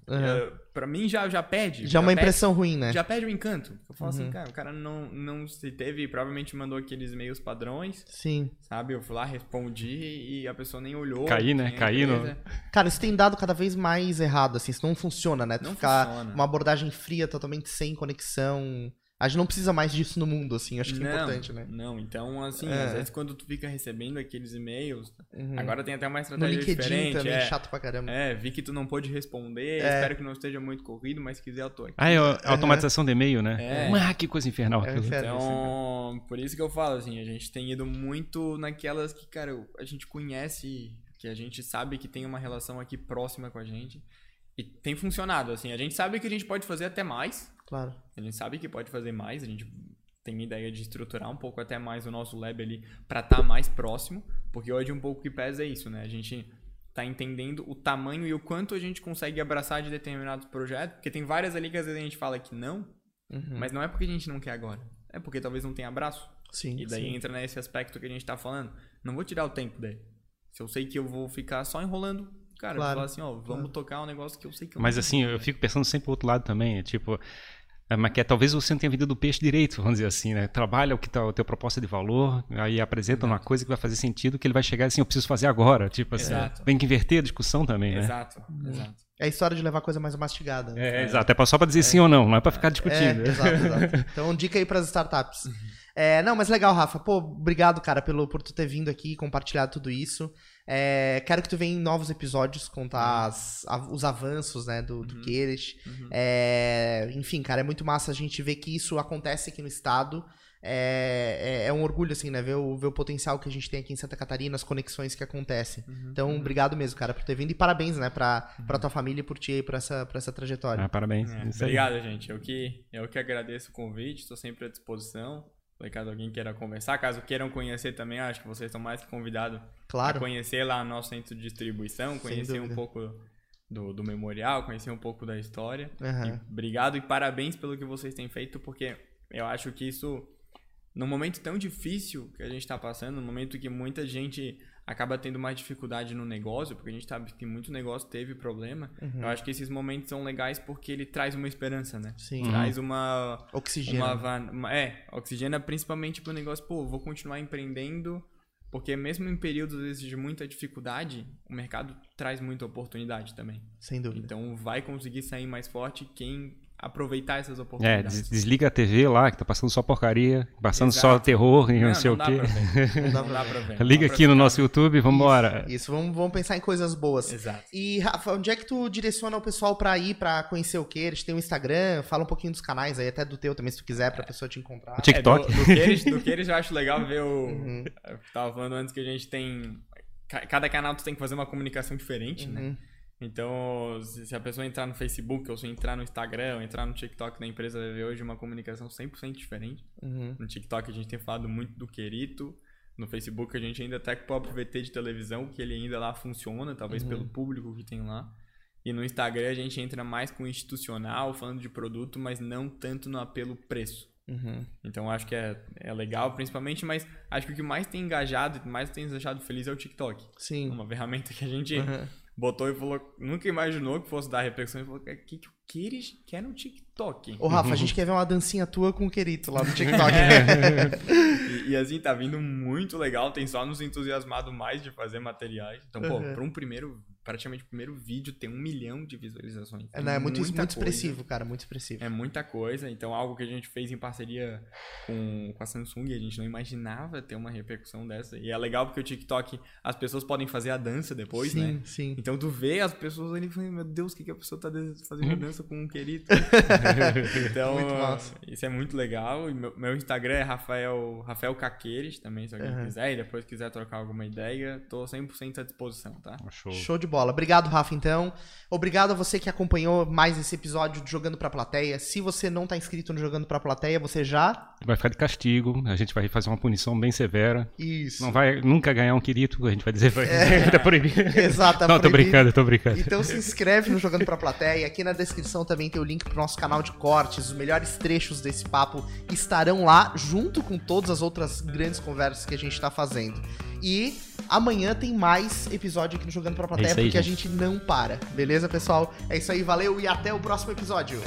pra mim já, já pede. Já, é uma impressão ruim, né? Já pede o encanto. Eu falo assim, uhum. assim, cara, o cara não, não se teve, provavelmente mandou aqueles e-mails padrões. Sim. Sabe? Eu fui lá, respondi e a pessoa nem olhou. Caí, né? Caí no... Cara, isso tem dado cada vez mais errado, assim, isso não funciona, né? Tu não ficar funciona. uma abordagem fria, totalmente sem conexão. A gente não precisa mais disso no mundo, assim, acho que não, é importante, né? Não, então, assim, é. às vezes quando tu fica recebendo aqueles e-mails, uhum. agora tem até uma estratégia no LinkedIn diferente. também, é, chato pra caramba. É, vi que tu não pôde responder, é. espero que não esteja muito corrido, mas se quiser eu tô aqui. Ah, é a automatização de e-mail, né? É. Ah, que coisa infernal. É então, por isso que eu falo, assim, a gente tem ido muito naquelas que, cara, a gente conhece, que a gente sabe que tem uma relação aqui próxima com a gente. E tem funcionado, assim. A gente sabe que a gente pode fazer até mais. Claro. A gente sabe que pode fazer mais. A gente tem ideia de estruturar um pouco até mais o nosso lab ali para estar tá mais próximo. Porque hoje um pouco que pesa é isso, né? A gente tá entendendo o tamanho e o quanto a gente consegue abraçar de determinados projetos. Porque tem várias ali que às vezes a gente fala que não. Uhum. Mas não é porque a gente não quer agora. É porque talvez não tenha abraço. Sim, e daí sim. entra nesse aspecto que a gente tá falando. Não vou tirar o tempo dele. Se eu sei que eu vou ficar só enrolando cara. Claro. Falar assim, ó, vamos claro. tocar um negócio que eu sei que eu Mas assim, eu fico pensando sempre pro outro lado também, tipo, é, mas que é, talvez você não tenha vendido o peixe direito, vamos dizer assim, né? Trabalha o que tá, o teu proposta de valor, aí apresenta Exato. uma coisa que vai fazer sentido, que ele vai chegar assim, eu preciso fazer agora, tipo assim, Exato. tem que inverter a discussão também, né? Exato, Exato. É a história de levar a coisa mais mastigada. Né? É, é, exato, é só para dizer é. sim ou não, não é para ficar discutindo. É, exato, exato. Então, dica aí para as startups. Uhum. É, não, mas legal, Rafa. Pô, obrigado, cara, pelo, por tu ter vindo aqui e compartilhado tudo isso. É, quero que tu venha em novos episódios contar uhum. as, a, os avanços, né, do, do uhum. Uhum. É, enfim, cara, é muito massa a gente ver que isso acontece aqui no estado. É, é, é, um orgulho, assim, né? Ver o, ver o potencial que a gente tem aqui em Santa Catarina, as conexões que acontecem. Uhum, então, uhum. obrigado mesmo, cara, por ter vindo. E parabéns, né, pra, uhum. pra tua família e por ti aí, por essa, por essa trajetória. Ah, parabéns. É, obrigado, gente. Eu que, eu que agradeço o convite, estou sempre à disposição. Caso alguém queira conversar, caso queiram conhecer também, acho que vocês estão mais que convidados claro. a conhecer lá no nosso centro de distribuição, conhecer um pouco do, do memorial, conhecer um pouco da história. Uhum. E obrigado e parabéns pelo que vocês têm feito, porque eu acho que isso, num momento tão difícil que a gente está passando, num momento que muita gente acaba tendo mais dificuldade no negócio, porque a gente sabe que muito negócio teve problema. Uhum. Eu acho que esses momentos são legais porque ele traz uma esperança, né? Sim. Traz uma... Oxigênio. Uma, uma, é, oxigênio principalmente pro negócio, pô, vou continuar empreendendo, porque mesmo em períodos, de muita dificuldade, o mercado traz muita oportunidade também. Sem dúvida. Então, vai conseguir sair mais forte quem aproveitar essas é, oportunidades. É, desliga a TV lá, que tá passando só porcaria, passando Exato. só terror e não, não sei não o quê. Não dá pra ver. Liga aqui no nosso YouTube, vamos embora. Isso, isso, vamos, vamos pensar em coisas boas. Exato. E, Rafa, onde é que tu direciona o pessoal pra ir, pra conhecer o que? Eles têm um Instagram, fala um pouquinho dos canais aí, até do teu também, se tu quiser, pra é. pessoa te encontrar. O TikTok. É, do, do, que eles, do que eles eu acho legal ver o... Uhum. Eu tava falando antes que a gente tem... Cada canal tu tem que fazer uma comunicação diferente, né? uhum. né? Então, se a pessoa entrar no Facebook, ou se entrar no Instagram, ou entrar no TikTok da empresa, vai ver hoje uma comunicação 100% diferente. Uhum. No TikTok a gente tem falado muito do Querito. No Facebook a gente ainda tá com o próprio VT de televisão, que ele ainda lá funciona, talvez uhum. pelo público que tem lá. E no Instagram a gente entra mais com institucional, falando de produto, mas não tanto no apelo preço. Uhum. Então acho que é, é legal, principalmente, mas acho que o que mais tem engajado e mais tem nos deixado feliz é o TikTok. Sim. Uma ferramenta que a gente uhum botou e falou, nunca imaginou que fosse dar repercussão e falou que que, que eles querem no TikTok. Ô, Rafa, a gente quer ver uma dancinha tua com o Querito lá no TikTok. e, e, assim, tá vindo muito legal, tem só nos entusiasmado mais de fazer materiais. Então, pô, uhum. pra um primeiro praticamente o primeiro vídeo tem um milhão de visualizações. É, não, é muito, muito expressivo, cara, muito expressivo. É muita coisa. Então, algo que a gente fez em parceria com, com a Samsung, a gente não imaginava ter uma repercussão dessa. E é legal porque o TikTok, as pessoas podem fazer a dança depois, sim, né? Sim, sim. Então, tu vê as pessoas ali e fala, meu Deus, o que, que a pessoa tá fazendo dança com um querido? então, isso é muito legal. E meu, meu Instagram é Rafael, Rafael Caqueires também, se alguém uhum. quiser. E depois quiser trocar alguma ideia, tô 100% à disposição, tá? Show. Show de bola. Obrigado, Rafa, então. Obrigado a você que acompanhou mais esse episódio de Jogando Pra Plateia. Se você não tá inscrito no Jogando Pra Plateia, você já... Vai ficar de castigo, a gente vai fazer uma punição bem severa. Isso. Não vai nunca ganhar um querido, a gente vai dizer, vai, é... tá proibido. Exato, tá Não, tô brincando, tô brincando. Então se inscreve no Jogando Pra Plateia. Aqui na descrição também tem o link pro nosso canal de cortes. Os melhores trechos desse papo estarão lá, junto com todas as outras grandes conversas que a gente tá fazendo. E amanhã tem mais episódio aqui no Jogando pra Plateia, é aí, porque gente. a gente não para. Beleza, pessoal? É isso aí, valeu e até o próximo episódio.